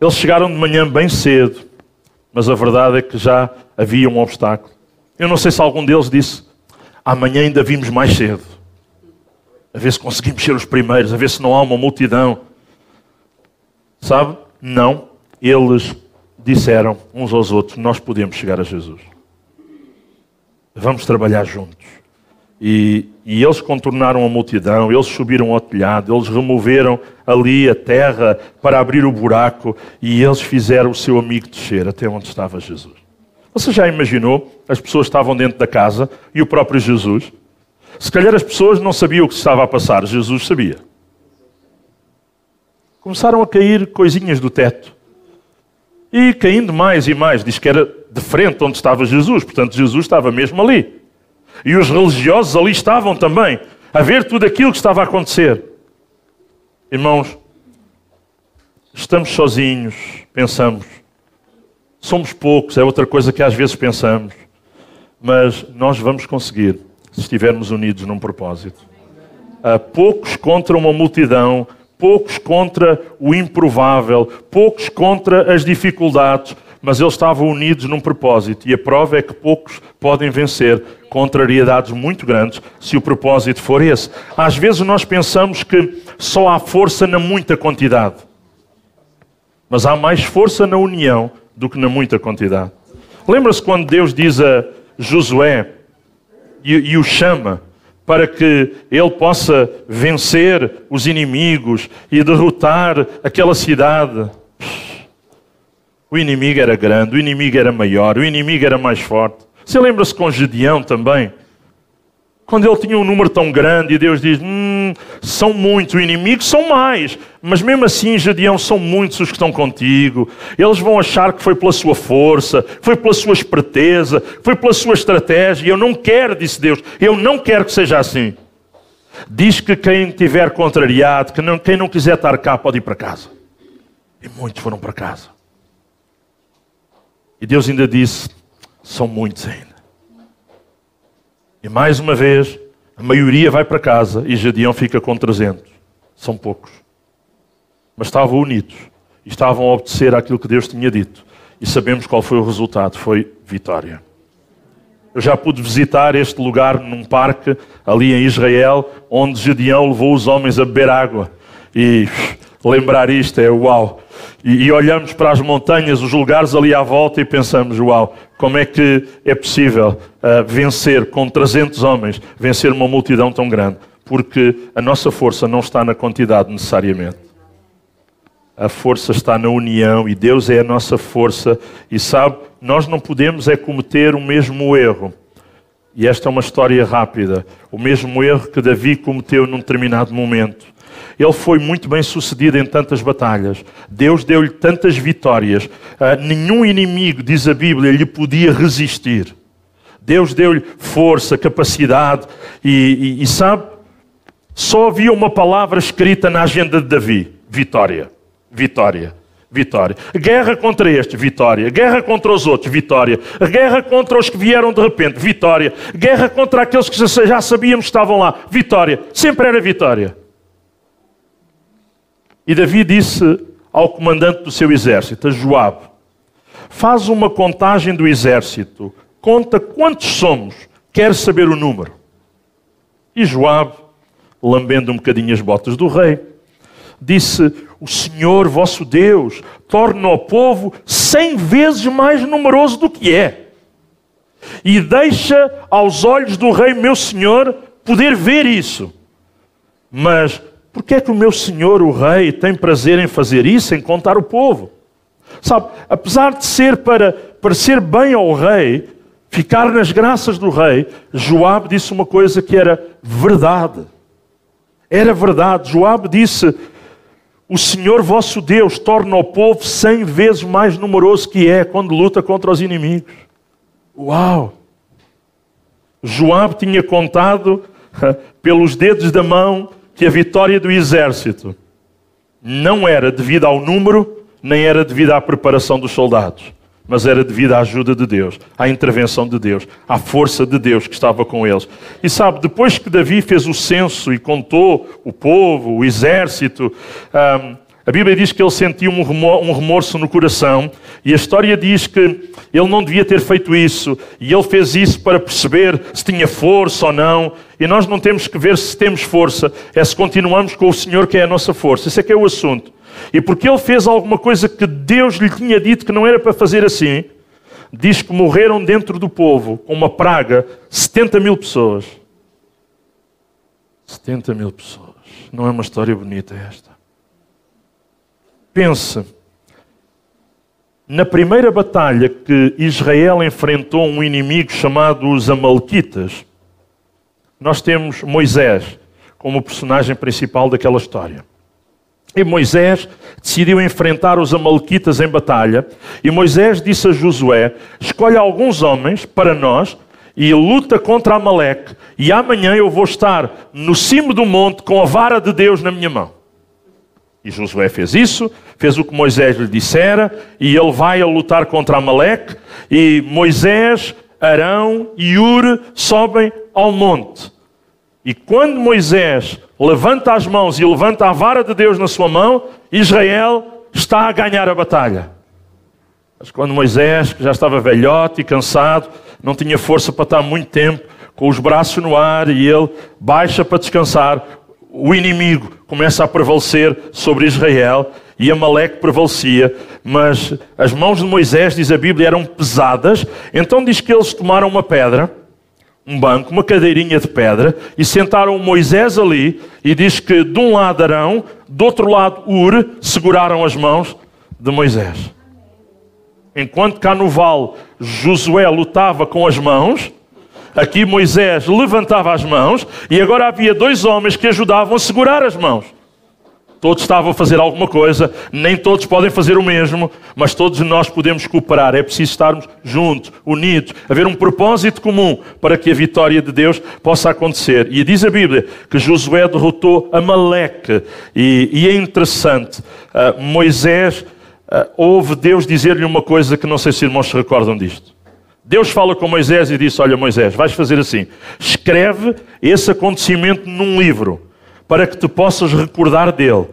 Eles chegaram de manhã bem cedo mas a verdade é que já havia um obstáculo. Eu não sei se algum deles disse: amanhã ainda vimos mais cedo, a ver se conseguimos ser os primeiros, a ver se não há uma multidão. Sabe? Não. Eles disseram uns aos outros: Nós podemos chegar a Jesus. Vamos trabalhar juntos. E, e, eles contornaram a multidão, eles subiram ao telhado, eles removeram ali a terra para abrir o buraco e eles fizeram o seu amigo descer até onde estava Jesus. Você já imaginou? As pessoas estavam dentro da casa e o próprio Jesus. Se calhar as pessoas não sabiam o que estava a passar, Jesus sabia. Começaram a cair coisinhas do teto. E caindo mais e mais, diz que era de frente onde estava Jesus, portanto Jesus estava mesmo ali. E os religiosos ali estavam também, a ver tudo aquilo que estava a acontecer. Irmãos, estamos sozinhos, pensamos. Somos poucos, é outra coisa que às vezes pensamos. Mas nós vamos conseguir se estivermos unidos num propósito. Uh, poucos contra uma multidão, poucos contra o improvável, poucos contra as dificuldades, mas eles estavam unidos num propósito. E a prova é que poucos podem vencer contrariedades muito grandes se o propósito for esse. Às vezes nós pensamos que só há força na muita quantidade. Mas há mais força na união do que na muita quantidade. Lembra-se quando Deus diz a Josué e, e o chama para que ele possa vencer os inimigos e derrotar aquela cidade? O inimigo era grande, o inimigo era maior, o inimigo era mais forte. Você lembra-se com Gedeão também? Quando ele tinha um número tão grande e Deus diz: hum, são muitos, o inimigo são mais, mas mesmo assim, Gedeão, são muitos os que estão contigo. Eles vão achar que foi pela sua força, foi pela sua esperteza, foi pela sua estratégia. Eu não quero, disse Deus, eu não quero que seja assim. Diz que quem tiver contrariado, que não, quem não quiser estar cá, pode ir para casa. E muitos foram para casa. E Deus ainda disse: são muitos ainda. E mais uma vez, a maioria vai para casa e Gedeão fica com 300. São poucos. Mas estavam unidos e estavam a obedecer àquilo que Deus tinha dito. E sabemos qual foi o resultado: foi vitória. Eu já pude visitar este lugar num parque ali em Israel, onde Gedeão levou os homens a beber água. E lembrar isto é uau. E, e, olhamos para as montanhas, os lugares ali à volta e pensamos: uau, como é que é possível uh, vencer com 300 homens, vencer uma multidão tão grande? Porque a nossa força não está na quantidade necessariamente. A força está na união e Deus é a nossa força. E sabe, nós não podemos é cometer o mesmo erro. E esta é uma história rápida. O mesmo erro que Davi cometeu num determinado momento. Ele foi muito bem sucedido em tantas batalhas. Deus deu-lhe tantas vitórias. Uh, nenhum inimigo, diz a Bíblia, lhe podia resistir. Deus deu-lhe força, capacidade e, e, e sabe, só havia uma palavra escrita na agenda de Davi: vitória. Vitória. Vitória. Guerra contra este, vitória. Guerra contra os outros, vitória. Guerra contra os que vieram de repente, vitória. Guerra contra aqueles que já sabíamos que estavam lá, vitória. Sempre era vitória. E Davi disse ao comandante do seu exército, a Joabe: Faz uma contagem do exército, conta quantos somos, quer saber o número. E Joabe, lambendo um bocadinho as botas do rei, disse: O Senhor vosso Deus torna o povo cem vezes mais numeroso do que é, e deixa aos olhos do rei meu senhor poder ver isso. Mas porque é que o meu senhor, o rei, tem prazer em fazer isso, em contar o povo? Sabe, apesar de ser para parecer bem ao rei, ficar nas graças do rei, Joabe disse uma coisa que era verdade. Era verdade. Joabe disse: O Senhor vosso Deus torna o povo cem vezes mais numeroso que é quando luta contra os inimigos. Uau! Joabe tinha contado pelos dedos da mão que a vitória do exército não era devido ao número, nem era devido à preparação dos soldados, mas era devido à ajuda de Deus, à intervenção de Deus, à força de Deus que estava com eles. E sabe, depois que Davi fez o censo e contou o povo, o exército, um, a Bíblia diz que ele sentiu um remorso no coração e a história diz que ele não devia ter feito isso e ele fez isso para perceber se tinha força ou não. E nós não temos que ver se temos força, é se continuamos com o Senhor que é a nossa força. Esse é que é o assunto. E porque ele fez alguma coisa que Deus lhe tinha dito que não era para fazer assim, diz que morreram dentro do povo com uma praga 70 mil pessoas. 70 mil pessoas. Não é uma história bonita esta. Pensa, na primeira batalha que Israel enfrentou um inimigo chamado os Amalequitas, nós temos Moisés como personagem principal daquela história. E Moisés decidiu enfrentar os Amalequitas em batalha, e Moisés disse a Josué: Escolhe alguns homens para nós e luta contra Amaleque, e amanhã eu vou estar no cimo do monte com a vara de Deus na minha mão. E Josué fez isso, fez o que Moisés lhe dissera, e ele vai a lutar contra Amaleque, e Moisés, Arão e Ur sobem ao monte. E quando Moisés levanta as mãos e levanta a vara de Deus na sua mão, Israel está a ganhar a batalha. Mas quando Moisés, que já estava velhote e cansado, não tinha força para estar muito tempo, com os braços no ar, e ele baixa para descansar, o inimigo começa a prevalecer sobre Israel e Amaleque prevalecia, mas as mãos de Moisés, diz a Bíblia, eram pesadas. Então diz que eles tomaram uma pedra, um banco, uma cadeirinha de pedra, e sentaram Moisés ali, e diz que de um lado Arão, do outro lado Ur, seguraram as mãos de Moisés. Enquanto cá no vale Josué lutava com as mãos, aqui Moisés levantava as mãos, e agora havia dois homens que ajudavam a segurar as mãos. Todos estavam a fazer alguma coisa, nem todos podem fazer o mesmo, mas todos nós podemos cooperar. É preciso estarmos juntos, unidos, haver um propósito comum para que a vitória de Deus possa acontecer. E diz a Bíblia que Josué derrotou Amaleque. E, e é interessante, uh, Moisés uh, ouve Deus dizer-lhe uma coisa que não sei se os irmãos se recordam disto. Deus fala com Moisés e disse: Olha, Moisés, vais fazer assim: escreve esse acontecimento num livro para que te possas recordar dele.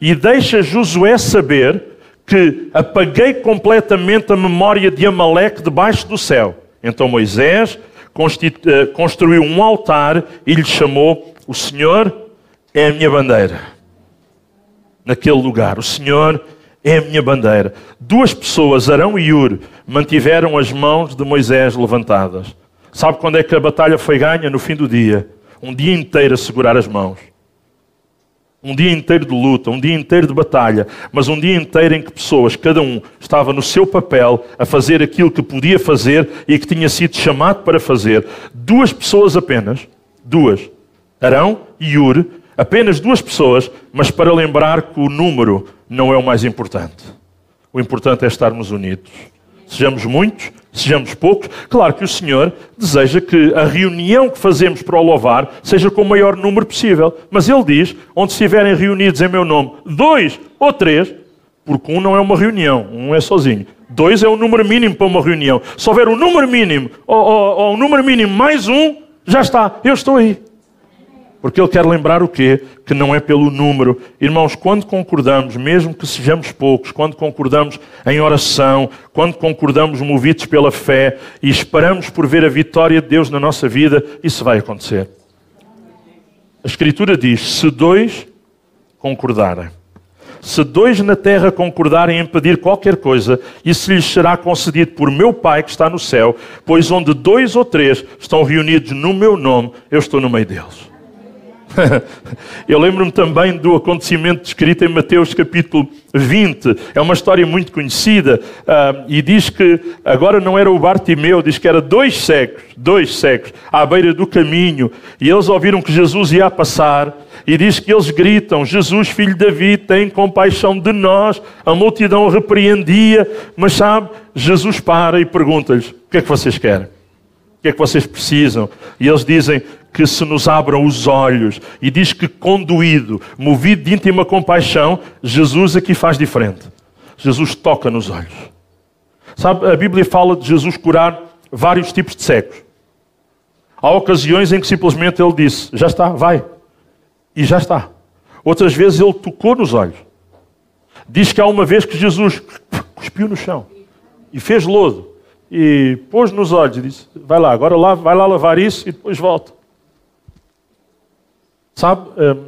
E deixa Josué saber que apaguei completamente a memória de Amaleque debaixo do céu. Então Moisés eh, construiu um altar e lhe chamou: O Senhor é a minha bandeira. Naquele lugar, o Senhor é a minha bandeira. Duas pessoas, Arão e Ur, mantiveram as mãos de Moisés levantadas. Sabe quando é que a batalha foi ganha? No fim do dia. Um dia inteiro a segurar as mãos. Um dia inteiro de luta, um dia inteiro de batalha, mas um dia inteiro em que pessoas, cada um, estava no seu papel a fazer aquilo que podia fazer e que tinha sido chamado para fazer. Duas pessoas apenas, duas, Arão e Ur, apenas duas pessoas, mas para lembrar que o número não é o mais importante. O importante é estarmos unidos. Sejamos muitos, sejamos poucos. Claro que o Senhor deseja que a reunião que fazemos para o louvar seja com o maior número possível. Mas Ele diz: onde estiverem reunidos em meu nome, dois ou três, porque um não é uma reunião, um é sozinho. Dois é o número mínimo para uma reunião. Se houver um número mínimo ou, ou, ou um número mínimo mais um, já está, eu estou aí. Porque ele quer lembrar o quê? Que não é pelo número. Irmãos, quando concordamos, mesmo que sejamos poucos, quando concordamos em oração, quando concordamos movidos pela fé e esperamos por ver a vitória de Deus na nossa vida, isso vai acontecer. A Escritura diz: se dois concordarem, se dois na terra concordarem em pedir qualquer coisa, isso lhes será concedido por meu Pai que está no céu, pois onde dois ou três estão reunidos no meu nome, eu estou no meio deles. Eu lembro-me também do acontecimento descrito em Mateus capítulo 20. É uma história muito conhecida uh, e diz que agora não era o Bartimeu, diz que era dois cegos, dois cegos, à beira do caminho e eles ouviram que Jesus ia passar e diz que eles gritam: Jesus, filho de Davi, tem compaixão de nós. A multidão repreendia, mas sabe, Jesus para e pergunta-lhes: O que é que vocês querem? O que é que vocês precisam? E eles dizem: que se nos abram os olhos. E diz que, conduído, movido de íntima compaixão, Jesus aqui faz diferente. Jesus toca nos olhos. Sabe, a Bíblia fala de Jesus curar vários tipos de cegos. Há ocasiões em que simplesmente ele disse: Já está, vai. E já está. Outras vezes ele tocou nos olhos. Diz que há uma vez que Jesus cuspiu no chão e fez lodo e pôs nos olhos e disse: Vai lá, agora lá, vai lá lavar isso e depois volta. Sabe, um,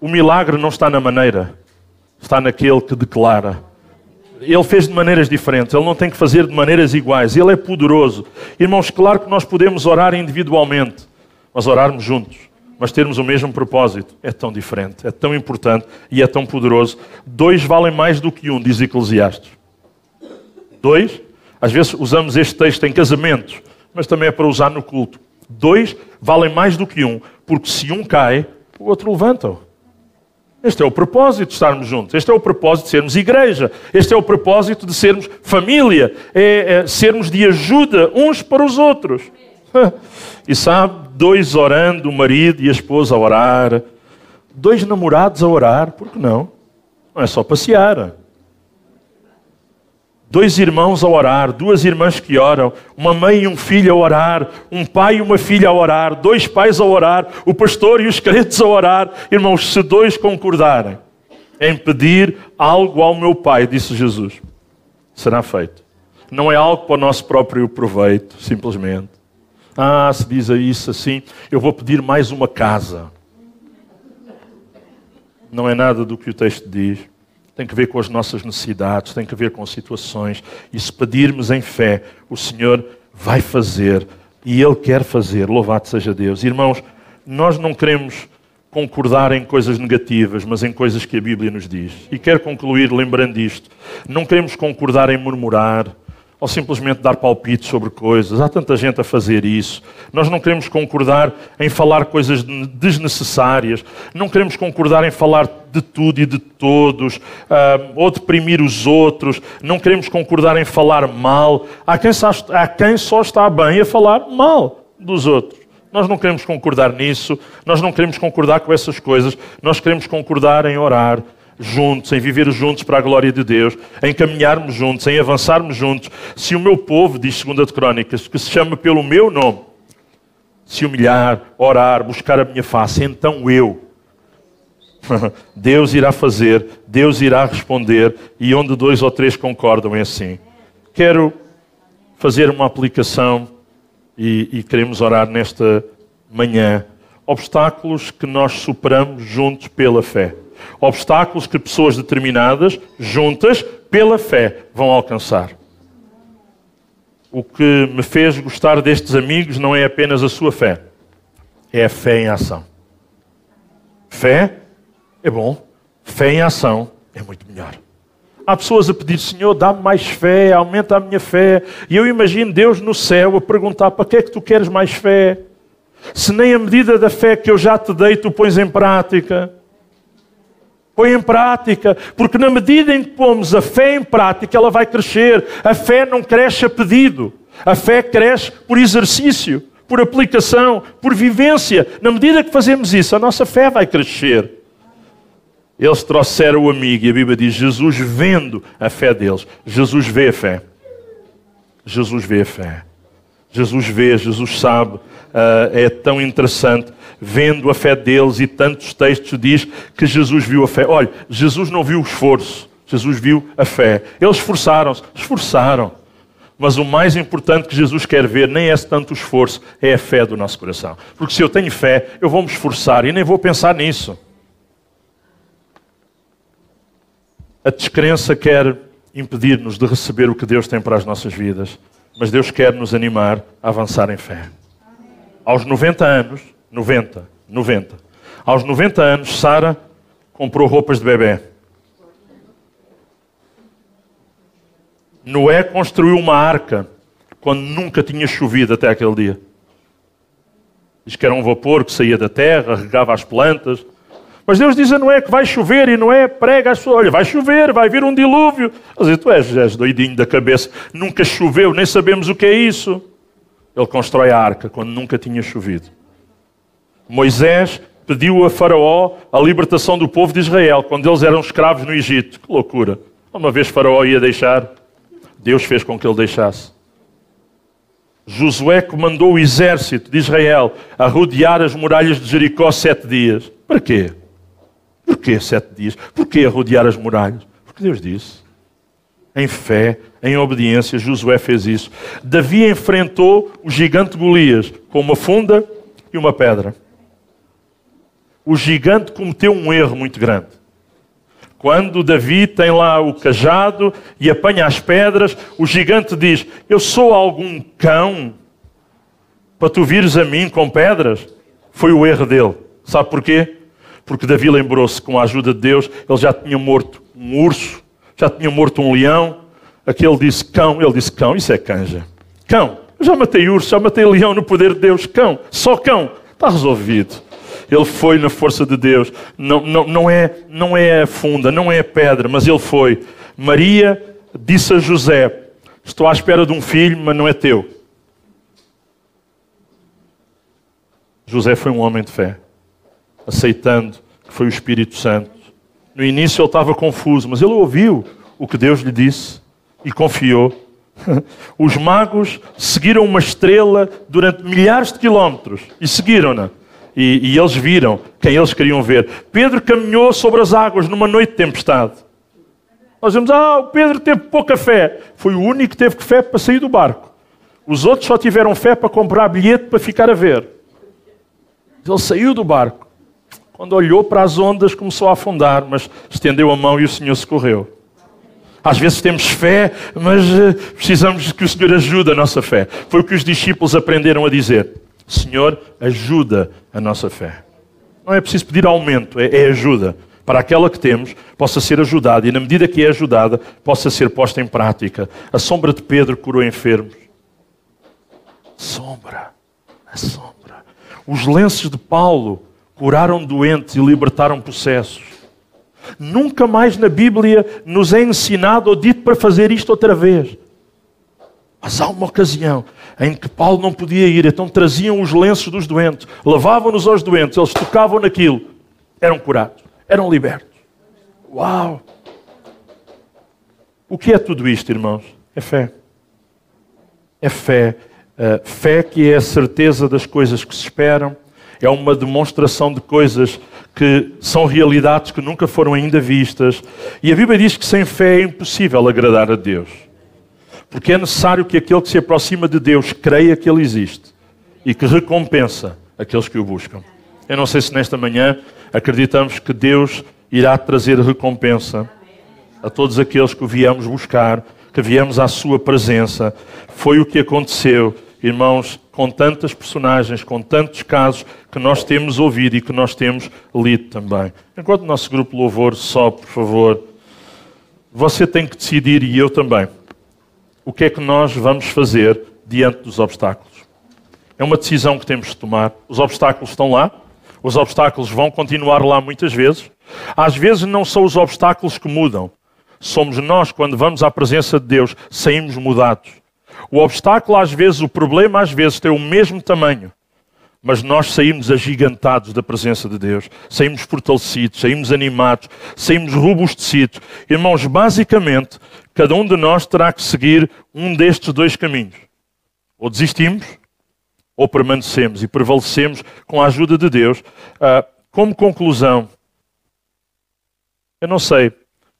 o milagre não está na maneira, está naquele que declara. Ele fez de maneiras diferentes, ele não tem que fazer de maneiras iguais, ele é poderoso. Irmãos, claro que nós podemos orar individualmente, mas orarmos juntos, mas termos o mesmo propósito, é tão diferente, é tão importante e é tão poderoso. Dois valem mais do que um, diz Eclesiastes. Dois, às vezes usamos este texto em casamentos, mas também é para usar no culto. Dois valem mais do que um, porque se um cai, o outro levanta-o. Este é o propósito de estarmos juntos. Este é o propósito de sermos igreja. Este é o propósito de sermos família. É, é sermos de ajuda uns para os outros. E sabe, dois orando, o marido e a esposa a orar. Dois namorados a orar, por que não? Não é só passear dois irmãos a orar, duas irmãs que oram, uma mãe e um filho a orar, um pai e uma filha a orar, dois pais a orar, o pastor e os crentes a orar. Irmãos, se dois concordarem em pedir algo ao meu pai, disse Jesus, será feito. Não é algo para o nosso próprio proveito, simplesmente. Ah, se diz isso assim, eu vou pedir mais uma casa. não é nada do que o texto diz. Tem que ver com as nossas necessidades, tem que ver com situações. E se pedirmos em fé, o Senhor vai fazer e Ele quer fazer. Louvado seja Deus. Irmãos, nós não queremos concordar em coisas negativas, mas em coisas que a Bíblia nos diz. E quero concluir lembrando isto. Não queremos concordar em murmurar ou simplesmente dar palpites sobre coisas. Há tanta gente a fazer isso. Nós não queremos concordar em falar coisas desnecessárias. Não queremos concordar em falar de tudo e de todos, uh, ou deprimir os outros. Não queremos concordar em falar mal. Há quem só está bem a falar mal dos outros. Nós não queremos concordar nisso, nós não queremos concordar com essas coisas, nós queremos concordar em orar, juntos, em viver juntos para a glória de Deus, em caminharmos juntos, em avançarmos juntos. Se o meu povo, diz segunda de Crônicas, que se chama pelo meu nome, se humilhar, orar, buscar a minha face, então eu. Deus irá fazer, Deus irá responder, e onde dois ou três concordam é assim. Quero fazer uma aplicação e, e queremos orar nesta manhã. Obstáculos que nós superamos juntos pela fé obstáculos que pessoas determinadas, juntas, pela fé, vão alcançar. O que me fez gostar destes amigos não é apenas a sua fé, é a fé em ação. Fé é bom, fé em ação é muito melhor. Há pessoas a pedir, Senhor, dá-me mais fé, aumenta a minha fé. E eu imagino Deus no céu a perguntar: para que é que tu queres mais fé? Se nem a medida da fé que eu já te dei tu pões em prática. Põe em prática, porque na medida em que pomos a fé em prática, ela vai crescer. A fé não cresce a pedido, a fé cresce por exercício, por aplicação, por vivência. Na medida que fazemos isso, a nossa fé vai crescer. Eles trouxeram o amigo e a Bíblia diz: Jesus vendo a fé deles. Jesus vê a fé. Jesus vê a fé. Jesus vê, Jesus sabe. Uh, é tão interessante vendo a fé deles e tantos textos diz que Jesus viu a fé. Olha, Jesus não viu o esforço, Jesus viu a fé. Eles esforçaram-se, esforçaram. Mas o mais importante que Jesus quer ver nem é tanto o esforço, é a fé do nosso coração. Porque se eu tenho fé, eu vou me esforçar e nem vou pensar nisso. A descrença quer impedir-nos de receber o que Deus tem para as nossas vidas, mas Deus quer nos animar a avançar em fé. Aos 90 anos, 90. 90. Aos 90 anos, Sara comprou roupas de bebê. Noé construiu uma arca quando nunca tinha chovido até aquele dia. Diz que era um vapor que saía da terra, regava as plantas. Mas Deus diz a Noé que vai chover e Noé prega as pessoas: olha, vai chover, vai vir um dilúvio. Mas tu és, és doidinho da cabeça, nunca choveu, nem sabemos o que é isso. Ele constrói a arca quando nunca tinha chovido. Moisés pediu a Faraó a libertação do povo de Israel, quando eles eram escravos no Egito. Que loucura! Uma vez Faraó ia deixar, Deus fez com que ele deixasse. Josué comandou o exército de Israel a rodear as muralhas de Jericó sete dias. Para quê? Porquê sete dias? Porquê rodear as muralhas? Porque Deus disse. Em fé, em obediência, Josué fez isso. Davi enfrentou o gigante Golias com uma funda e uma pedra o gigante cometeu um erro muito grande. Quando Davi tem lá o cajado e apanha as pedras, o gigante diz: Eu sou algum cão para tu vires a mim com pedras? Foi o erro dele. Sabe porquê? Porque Davi lembrou-se, com a ajuda de Deus, ele já tinha morto um urso, já tinha morto um leão. Aquele disse cão, ele disse cão, isso é canja. Cão, eu já matei urso, já matei leão no poder de Deus. Cão, só cão, está resolvido. Ele foi na força de Deus. Não, não, não, é, não é funda, não é pedra, mas ele foi. Maria disse a José: Estou à espera de um filho, mas não é teu. José foi um homem de fé, aceitando que foi o Espírito Santo. No início ele estava confuso, mas ele ouviu o que Deus lhe disse e confiou. Os magos seguiram uma estrela durante milhares de quilómetros e seguiram-na e, e eles viram quem eles queriam ver. Pedro caminhou sobre as águas numa noite de tempestade. Nós vemos, ah, o Pedro teve pouca fé. Foi o único que teve fé para sair do barco. Os outros só tiveram fé para comprar bilhete para ficar a ver. Ele saiu do barco. Quando olhou para as ondas, começou a afundar, mas estendeu a mão e o Senhor socorreu. Às vezes temos fé, mas eh, precisamos que o Senhor ajude a nossa fé. Foi o que os discípulos aprenderam a dizer: Senhor, ajuda a nossa fé. Não é preciso pedir aumento, é, é ajuda. Para aquela que temos, possa ser ajudada e, na medida que é ajudada, possa ser posta em prática. A sombra de Pedro curou enfermos. Sombra, a sombra. Os lenços de Paulo curaram doentes e libertaram processos. Nunca mais na Bíblia nos é ensinado ou dito para fazer isto outra vez. Mas há uma ocasião em que Paulo não podia ir, então traziam os lenços dos doentes, lavavam-nos aos doentes, eles tocavam naquilo, eram curados, eram libertos. Uau! O que é tudo isto, irmãos? É fé. É fé. Uh, fé que é a certeza das coisas que se esperam, é uma demonstração de coisas que são realidades que nunca foram ainda vistas. E a Bíblia diz que sem fé é impossível agradar a Deus. Porque é necessário que aquele que se aproxima de Deus creia que Ele existe e que recompensa aqueles que o buscam. Eu não sei se nesta manhã acreditamos que Deus irá trazer recompensa a todos aqueles que o viemos buscar, que viemos à Sua presença. Foi o que aconteceu, irmãos, com tantas personagens, com tantos casos que nós temos ouvido e que nós temos lido também. Enquanto o nosso grupo Louvor sobe, por favor, você tem que decidir, e eu também, o que é que nós vamos fazer diante dos obstáculos. É uma decisão que temos de tomar. Os obstáculos estão lá, os obstáculos vão continuar lá muitas vezes. Às vezes não são os obstáculos que mudam, somos nós, quando vamos à presença de Deus, saímos mudados. O obstáculo, às vezes, o problema, às vezes, tem o mesmo tamanho. Mas nós saímos agigantados da presença de Deus, saímos fortalecidos, saímos animados, saímos robustecidos. Irmãos, basicamente, cada um de nós terá que seguir um destes dois caminhos. Ou desistimos, ou permanecemos e prevalecemos com a ajuda de Deus. Ah, como conclusão, eu não sei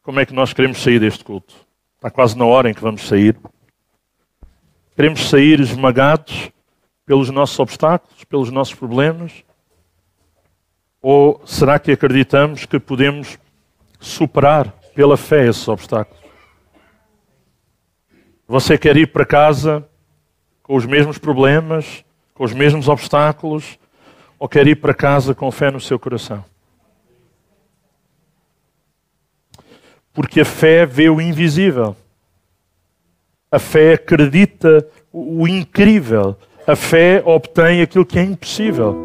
como é que nós queremos sair deste culto. Está quase na hora em que vamos sair. Queremos sair esmagados pelos nossos obstáculos, pelos nossos problemas? Ou será que acreditamos que podemos superar pela fé esses obstáculos? Você quer ir para casa com os mesmos problemas, com os mesmos obstáculos, ou quer ir para casa com fé no seu coração? Porque a fé vê o invisível. A fé acredita o incrível. A fé obtém aquilo que é impossível.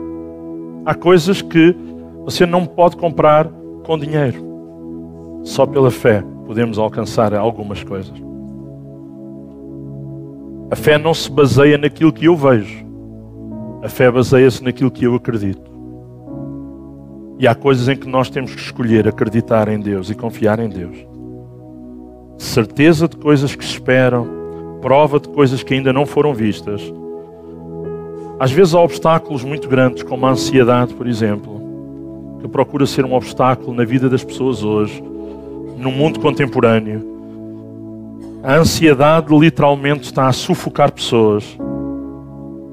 Há coisas que você não pode comprar com dinheiro. Só pela fé podemos alcançar algumas coisas. A fé não se baseia naquilo que eu vejo. A fé baseia-se naquilo que eu acredito. E há coisas em que nós temos que escolher acreditar em Deus e confiar em Deus. Certeza de coisas que se esperam, prova de coisas que ainda não foram vistas. Às vezes há obstáculos muito grandes, como a ansiedade, por exemplo, que procura ser um obstáculo na vida das pessoas hoje, no mundo contemporâneo. A ansiedade literalmente está a sufocar pessoas.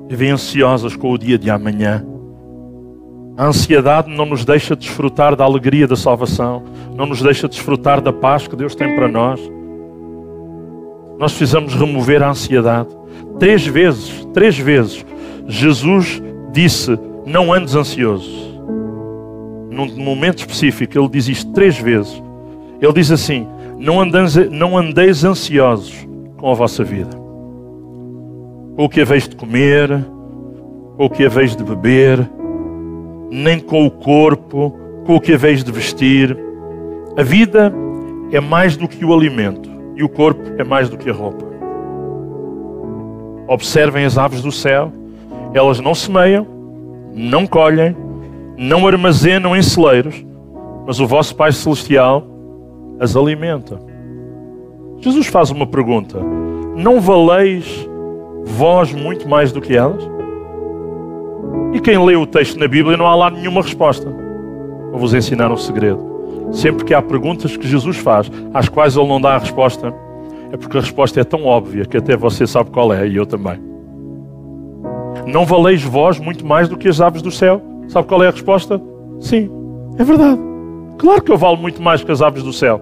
Vivem ansiosas com o dia de amanhã. A ansiedade não nos deixa desfrutar da alegria da salvação, não nos deixa desfrutar da paz que Deus tem para nós. Nós precisamos remover a ansiedade. Três vezes, três vezes, Jesus disse: Não andes ansioso. Num momento específico, ele diz isto três vezes. Ele diz assim: Não andeis, não andeis ansiosos com a vossa vida. Com o que haveis de comer, com o que haveis de beber, nem com o corpo, com o que haveis de vestir. A vida é mais do que o alimento e o corpo é mais do que a roupa. Observem as aves do céu, elas não semeiam, não colhem, não armazenam em celeiros, mas o vosso Pai Celestial as alimenta. Jesus faz uma pergunta: Não valeis vós muito mais do que elas? E quem lê o texto na Bíblia não há lá nenhuma resposta. Vou vos ensinar um segredo. Sempre que há perguntas que Jesus faz, às quais ele não dá a resposta, é porque a resposta é tão óbvia que até você sabe qual é, e eu também. Não valeis vós muito mais do que as aves do céu? Sabe qual é a resposta? Sim. É verdade. Claro que eu valo muito mais que as aves do céu.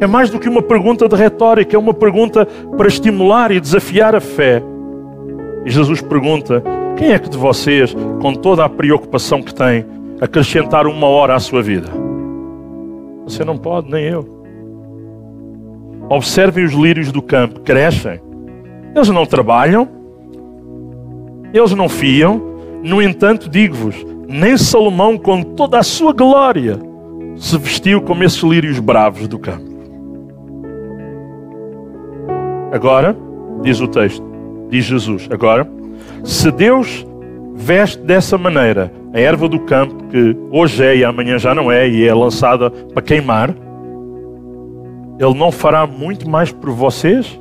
É mais do que uma pergunta de retórica, é uma pergunta para estimular e desafiar a fé. E Jesus pergunta: quem é que de vocês, com toda a preocupação que tem, acrescentar uma hora à sua vida? Você não pode, nem eu. Observem os lírios do campo, crescem. Eles não trabalham, eles não fiam. No entanto, digo-vos: nem Salomão, com toda a sua glória, se vestiu como esses lírios bravos do campo. Agora, diz o texto, diz Jesus, agora, se Deus veste dessa maneira a erva do campo, que hoje é e amanhã já não é, e é lançada para queimar, Ele não fará muito mais por vocês,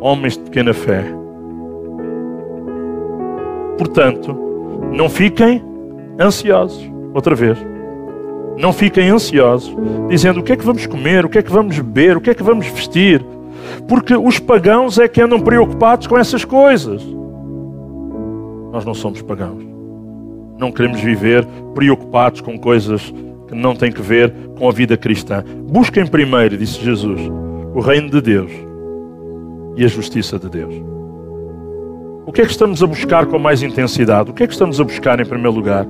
homens de pequena fé. Portanto, não fiquem ansiosos, outra vez. Não fiquem ansiosos, dizendo o que é que vamos comer, o que é que vamos beber, o que é que vamos vestir, porque os pagãos é que andam preocupados com essas coisas. Nós não somos pagãos. Não queremos viver preocupados com coisas que não têm que ver com a vida cristã. Busquem primeiro, disse Jesus, o reino de Deus e a justiça de Deus. O que é que estamos a buscar com mais intensidade? O que é que estamos a buscar em primeiro lugar?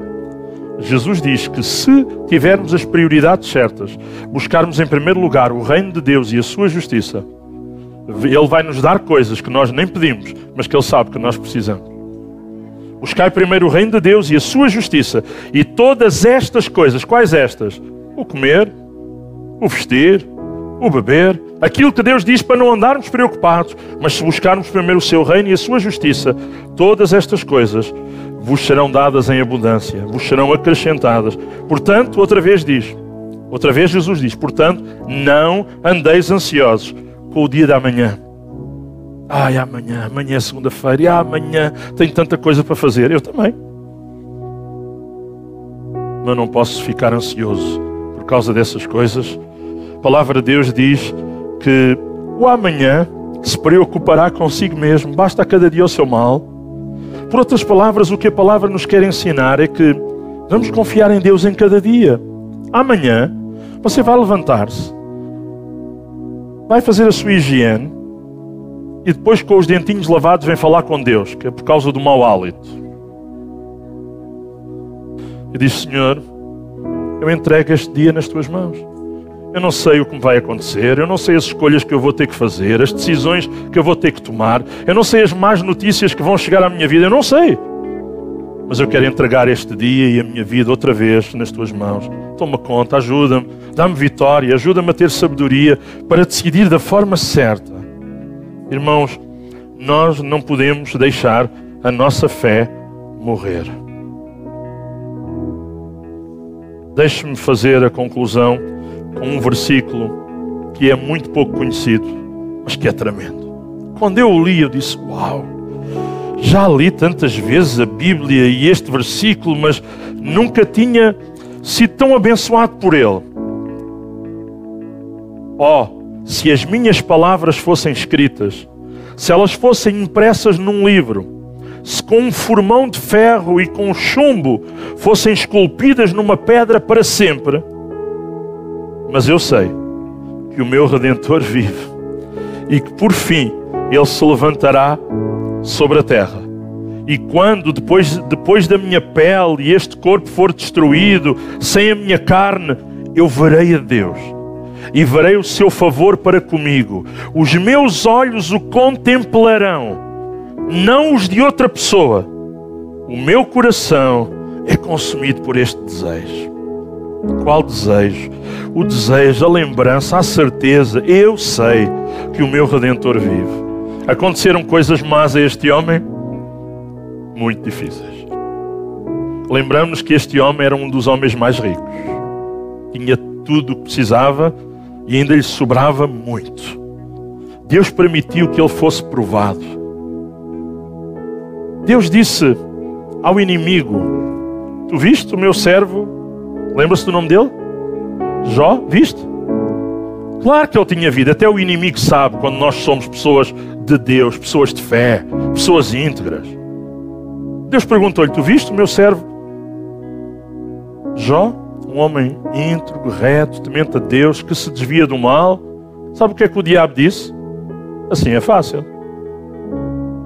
Jesus diz que se tivermos as prioridades certas, buscarmos em primeiro lugar o reino de Deus e a sua justiça, Ele vai nos dar coisas que nós nem pedimos, mas que Ele sabe que nós precisamos. Buscai primeiro o reino de Deus e a sua justiça, e todas estas coisas, quais estas? O comer, o vestir, o beber, aquilo que Deus diz para não andarmos preocupados, mas se buscarmos primeiro o seu reino e a sua justiça, todas estas coisas vos serão dadas em abundância, vos serão acrescentadas. Portanto, outra vez diz, outra vez Jesus diz, portanto, não andeis ansiosos com o dia da manhã. Ai, amanhã, amanhã é segunda-feira, e amanhã tenho tanta coisa para fazer. Eu também. Mas não posso ficar ansioso por causa dessas coisas. A palavra de Deus diz que o amanhã se preocupará consigo mesmo, basta a cada dia o seu mal. Por outras palavras, o que a palavra nos quer ensinar é que vamos confiar em Deus em cada dia. Amanhã você vai levantar-se, vai fazer a sua higiene e depois, com os dentinhos lavados, vem falar com Deus, que é por causa do mau hálito. E diz: Senhor, eu entrego este dia nas tuas mãos. Eu não sei o que me vai acontecer, eu não sei as escolhas que eu vou ter que fazer, as decisões que eu vou ter que tomar, eu não sei as más notícias que vão chegar à minha vida, eu não sei. Mas eu quero entregar este dia e a minha vida outra vez nas tuas mãos. Toma conta, ajuda-me, dá-me vitória, ajuda-me a ter sabedoria para decidir da forma certa. Irmãos, nós não podemos deixar a nossa fé morrer. Deixe-me fazer a conclusão com um versículo que é muito pouco conhecido, mas que é tremendo. Quando eu o li, eu disse: Uau, já li tantas vezes a Bíblia e este versículo, mas nunca tinha sido tão abençoado por ele. Oh, se as minhas palavras fossem escritas, se elas fossem impressas num livro, se com um formão de ferro e com chumbo fossem esculpidas numa pedra para sempre, mas eu sei que o meu Redentor vive e que por fim ele se levantará sobre a terra. E quando, depois, depois da minha pele e este corpo for destruído, sem a minha carne, eu verei a Deus e verei o seu favor para comigo. Os meus olhos o contemplarão, não os de outra pessoa. O meu coração é consumido por este desejo. Qual desejo? O desejo, a lembrança, a certeza. Eu sei que o meu Redentor vive. Aconteceram coisas más a este homem? Muito difíceis. Lembramos que este homem era um dos homens mais ricos. Tinha tudo o que precisava e ainda lhe sobrava muito. Deus permitiu que ele fosse provado. Deus disse ao inimigo: Tu viste o meu servo Lembra-se do nome dele? Jó, viste? Claro que ele tinha vida. Até o inimigo sabe quando nós somos pessoas de Deus, pessoas de fé, pessoas íntegras. Deus perguntou-lhe: Tu viste o meu servo? Jó? Um homem íntegro, reto, temente a Deus, que se desvia do mal. Sabe o que é que o diabo disse? Assim é fácil.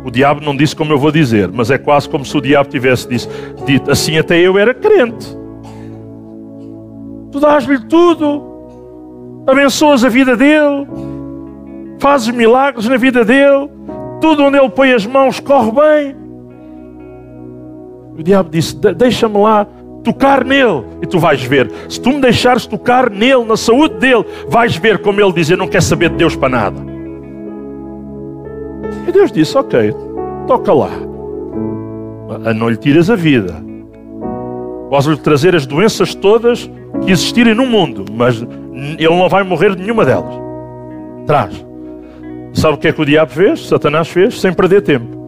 O diabo não disse como eu vou dizer, mas é quase como se o diabo tivesse dito: assim até eu era crente. Tu dás-lhe tudo, abençoas a vida dele, fazes milagres na vida dele, tudo onde ele põe as mãos corre bem. O diabo disse: Deixa-me lá tocar nele e tu vais ver. Se tu me deixares tocar nele, na saúde dele, vais ver como ele diz: Eu não quer saber de Deus para nada. E Deus disse: Ok, toca lá. Não lhe tiras a vida. Podes lhe trazer as doenças todas que existirem no mundo, mas ele não vai morrer de nenhuma delas. Traz. Sabe o que é que o diabo fez? Satanás fez, sem perder tempo.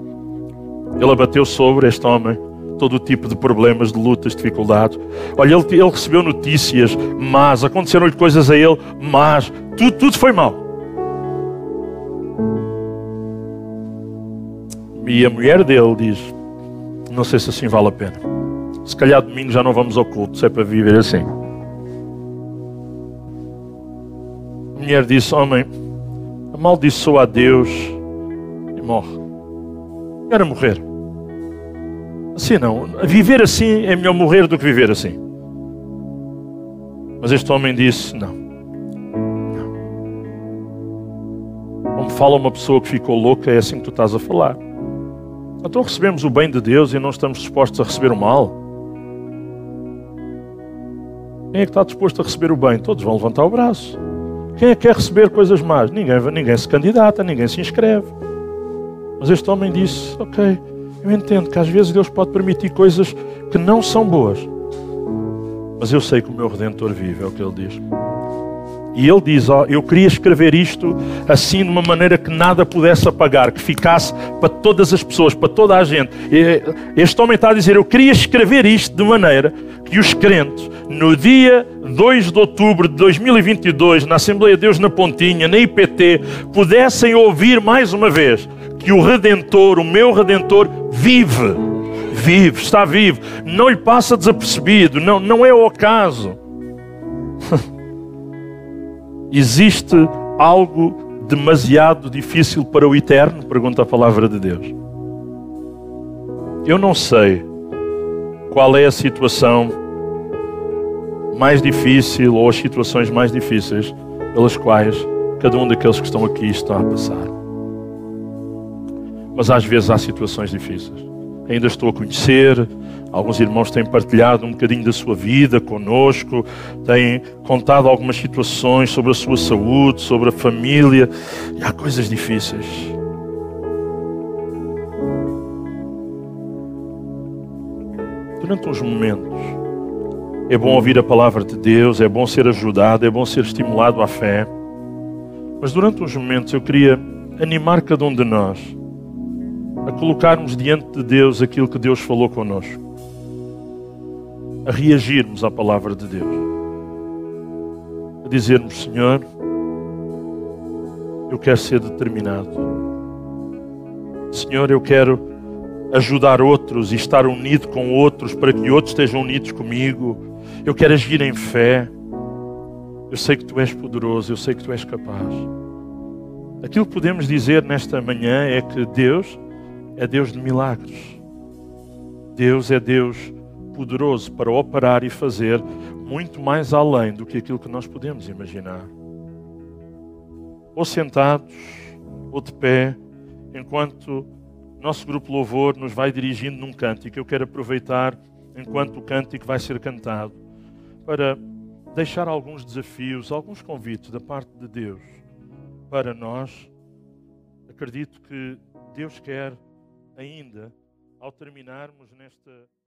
Ele abateu sobre este homem todo tipo de problemas, de lutas, dificuldades. Olha, ele, ele recebeu notícias mas aconteceram-lhe coisas a ele mas tudo, tudo foi mal. E a mulher dele diz: Não sei se assim vale a pena. Se calhar domingo já não vamos ao culto, se é para viver assim. A mulher disse: Homem, amaldiçoa a Deus e morre. Quero morrer. Assim não. Viver assim é melhor morrer do que viver assim. Mas este homem disse: Não. não. Como fala uma pessoa que ficou louca, é assim que tu estás a falar. Então recebemos o bem de Deus e não estamos dispostos a receber o mal. Quem é que está disposto a receber o bem? Todos vão levantar o braço. Quem é que quer receber coisas más? Ninguém, ninguém se candidata, ninguém se inscreve. Mas este homem disse: Ok, eu entendo que às vezes Deus pode permitir coisas que não são boas. Mas eu sei que o meu Redentor vive, é o que ele diz. E ele diz: ó, Eu queria escrever isto assim de uma maneira que nada pudesse apagar, que ficasse para todas as pessoas, para toda a gente. Este homem está a dizer: Eu queria escrever isto de maneira que os crentes, no dia 2 de outubro de 2022, na Assembleia de Deus na Pontinha, na IPT, pudessem ouvir mais uma vez que o Redentor, o meu Redentor, vive. Vive, está vivo. Não lhe passa desapercebido. Não, não é o acaso. Existe algo demasiado difícil para o eterno? Pergunta a palavra de Deus. Eu não sei qual é a situação mais difícil ou as situações mais difíceis pelas quais cada um daqueles que estão aqui está a passar. Mas às vezes há situações difíceis. Ainda estou a conhecer, alguns irmãos têm partilhado um bocadinho da sua vida conosco, têm contado algumas situações sobre a sua saúde, sobre a família, e há coisas difíceis. Durante uns momentos, é bom ouvir a palavra de Deus, é bom ser ajudado, é bom ser estimulado à fé. Mas durante uns momentos eu queria animar cada um de nós a colocarmos diante de Deus aquilo que Deus falou connosco, a reagirmos à palavra de Deus, a dizermos: Senhor, eu quero ser determinado, Senhor, eu quero ajudar outros e estar unido com outros para que outros estejam unidos comigo, eu quero agir em fé. Eu sei que tu és poderoso, eu sei que tu és capaz. Aquilo que podemos dizer nesta manhã é que Deus é Deus de milagres. Deus é Deus poderoso para operar e fazer muito mais além do que aquilo que nós podemos imaginar. Ou sentados, ou de pé, enquanto nosso grupo Louvor nos vai dirigindo num cântico. Eu quero aproveitar, enquanto o cântico vai ser cantado, para deixar alguns desafios, alguns convites da parte de Deus para nós. Acredito que Deus quer ainda, ao terminarmos nesta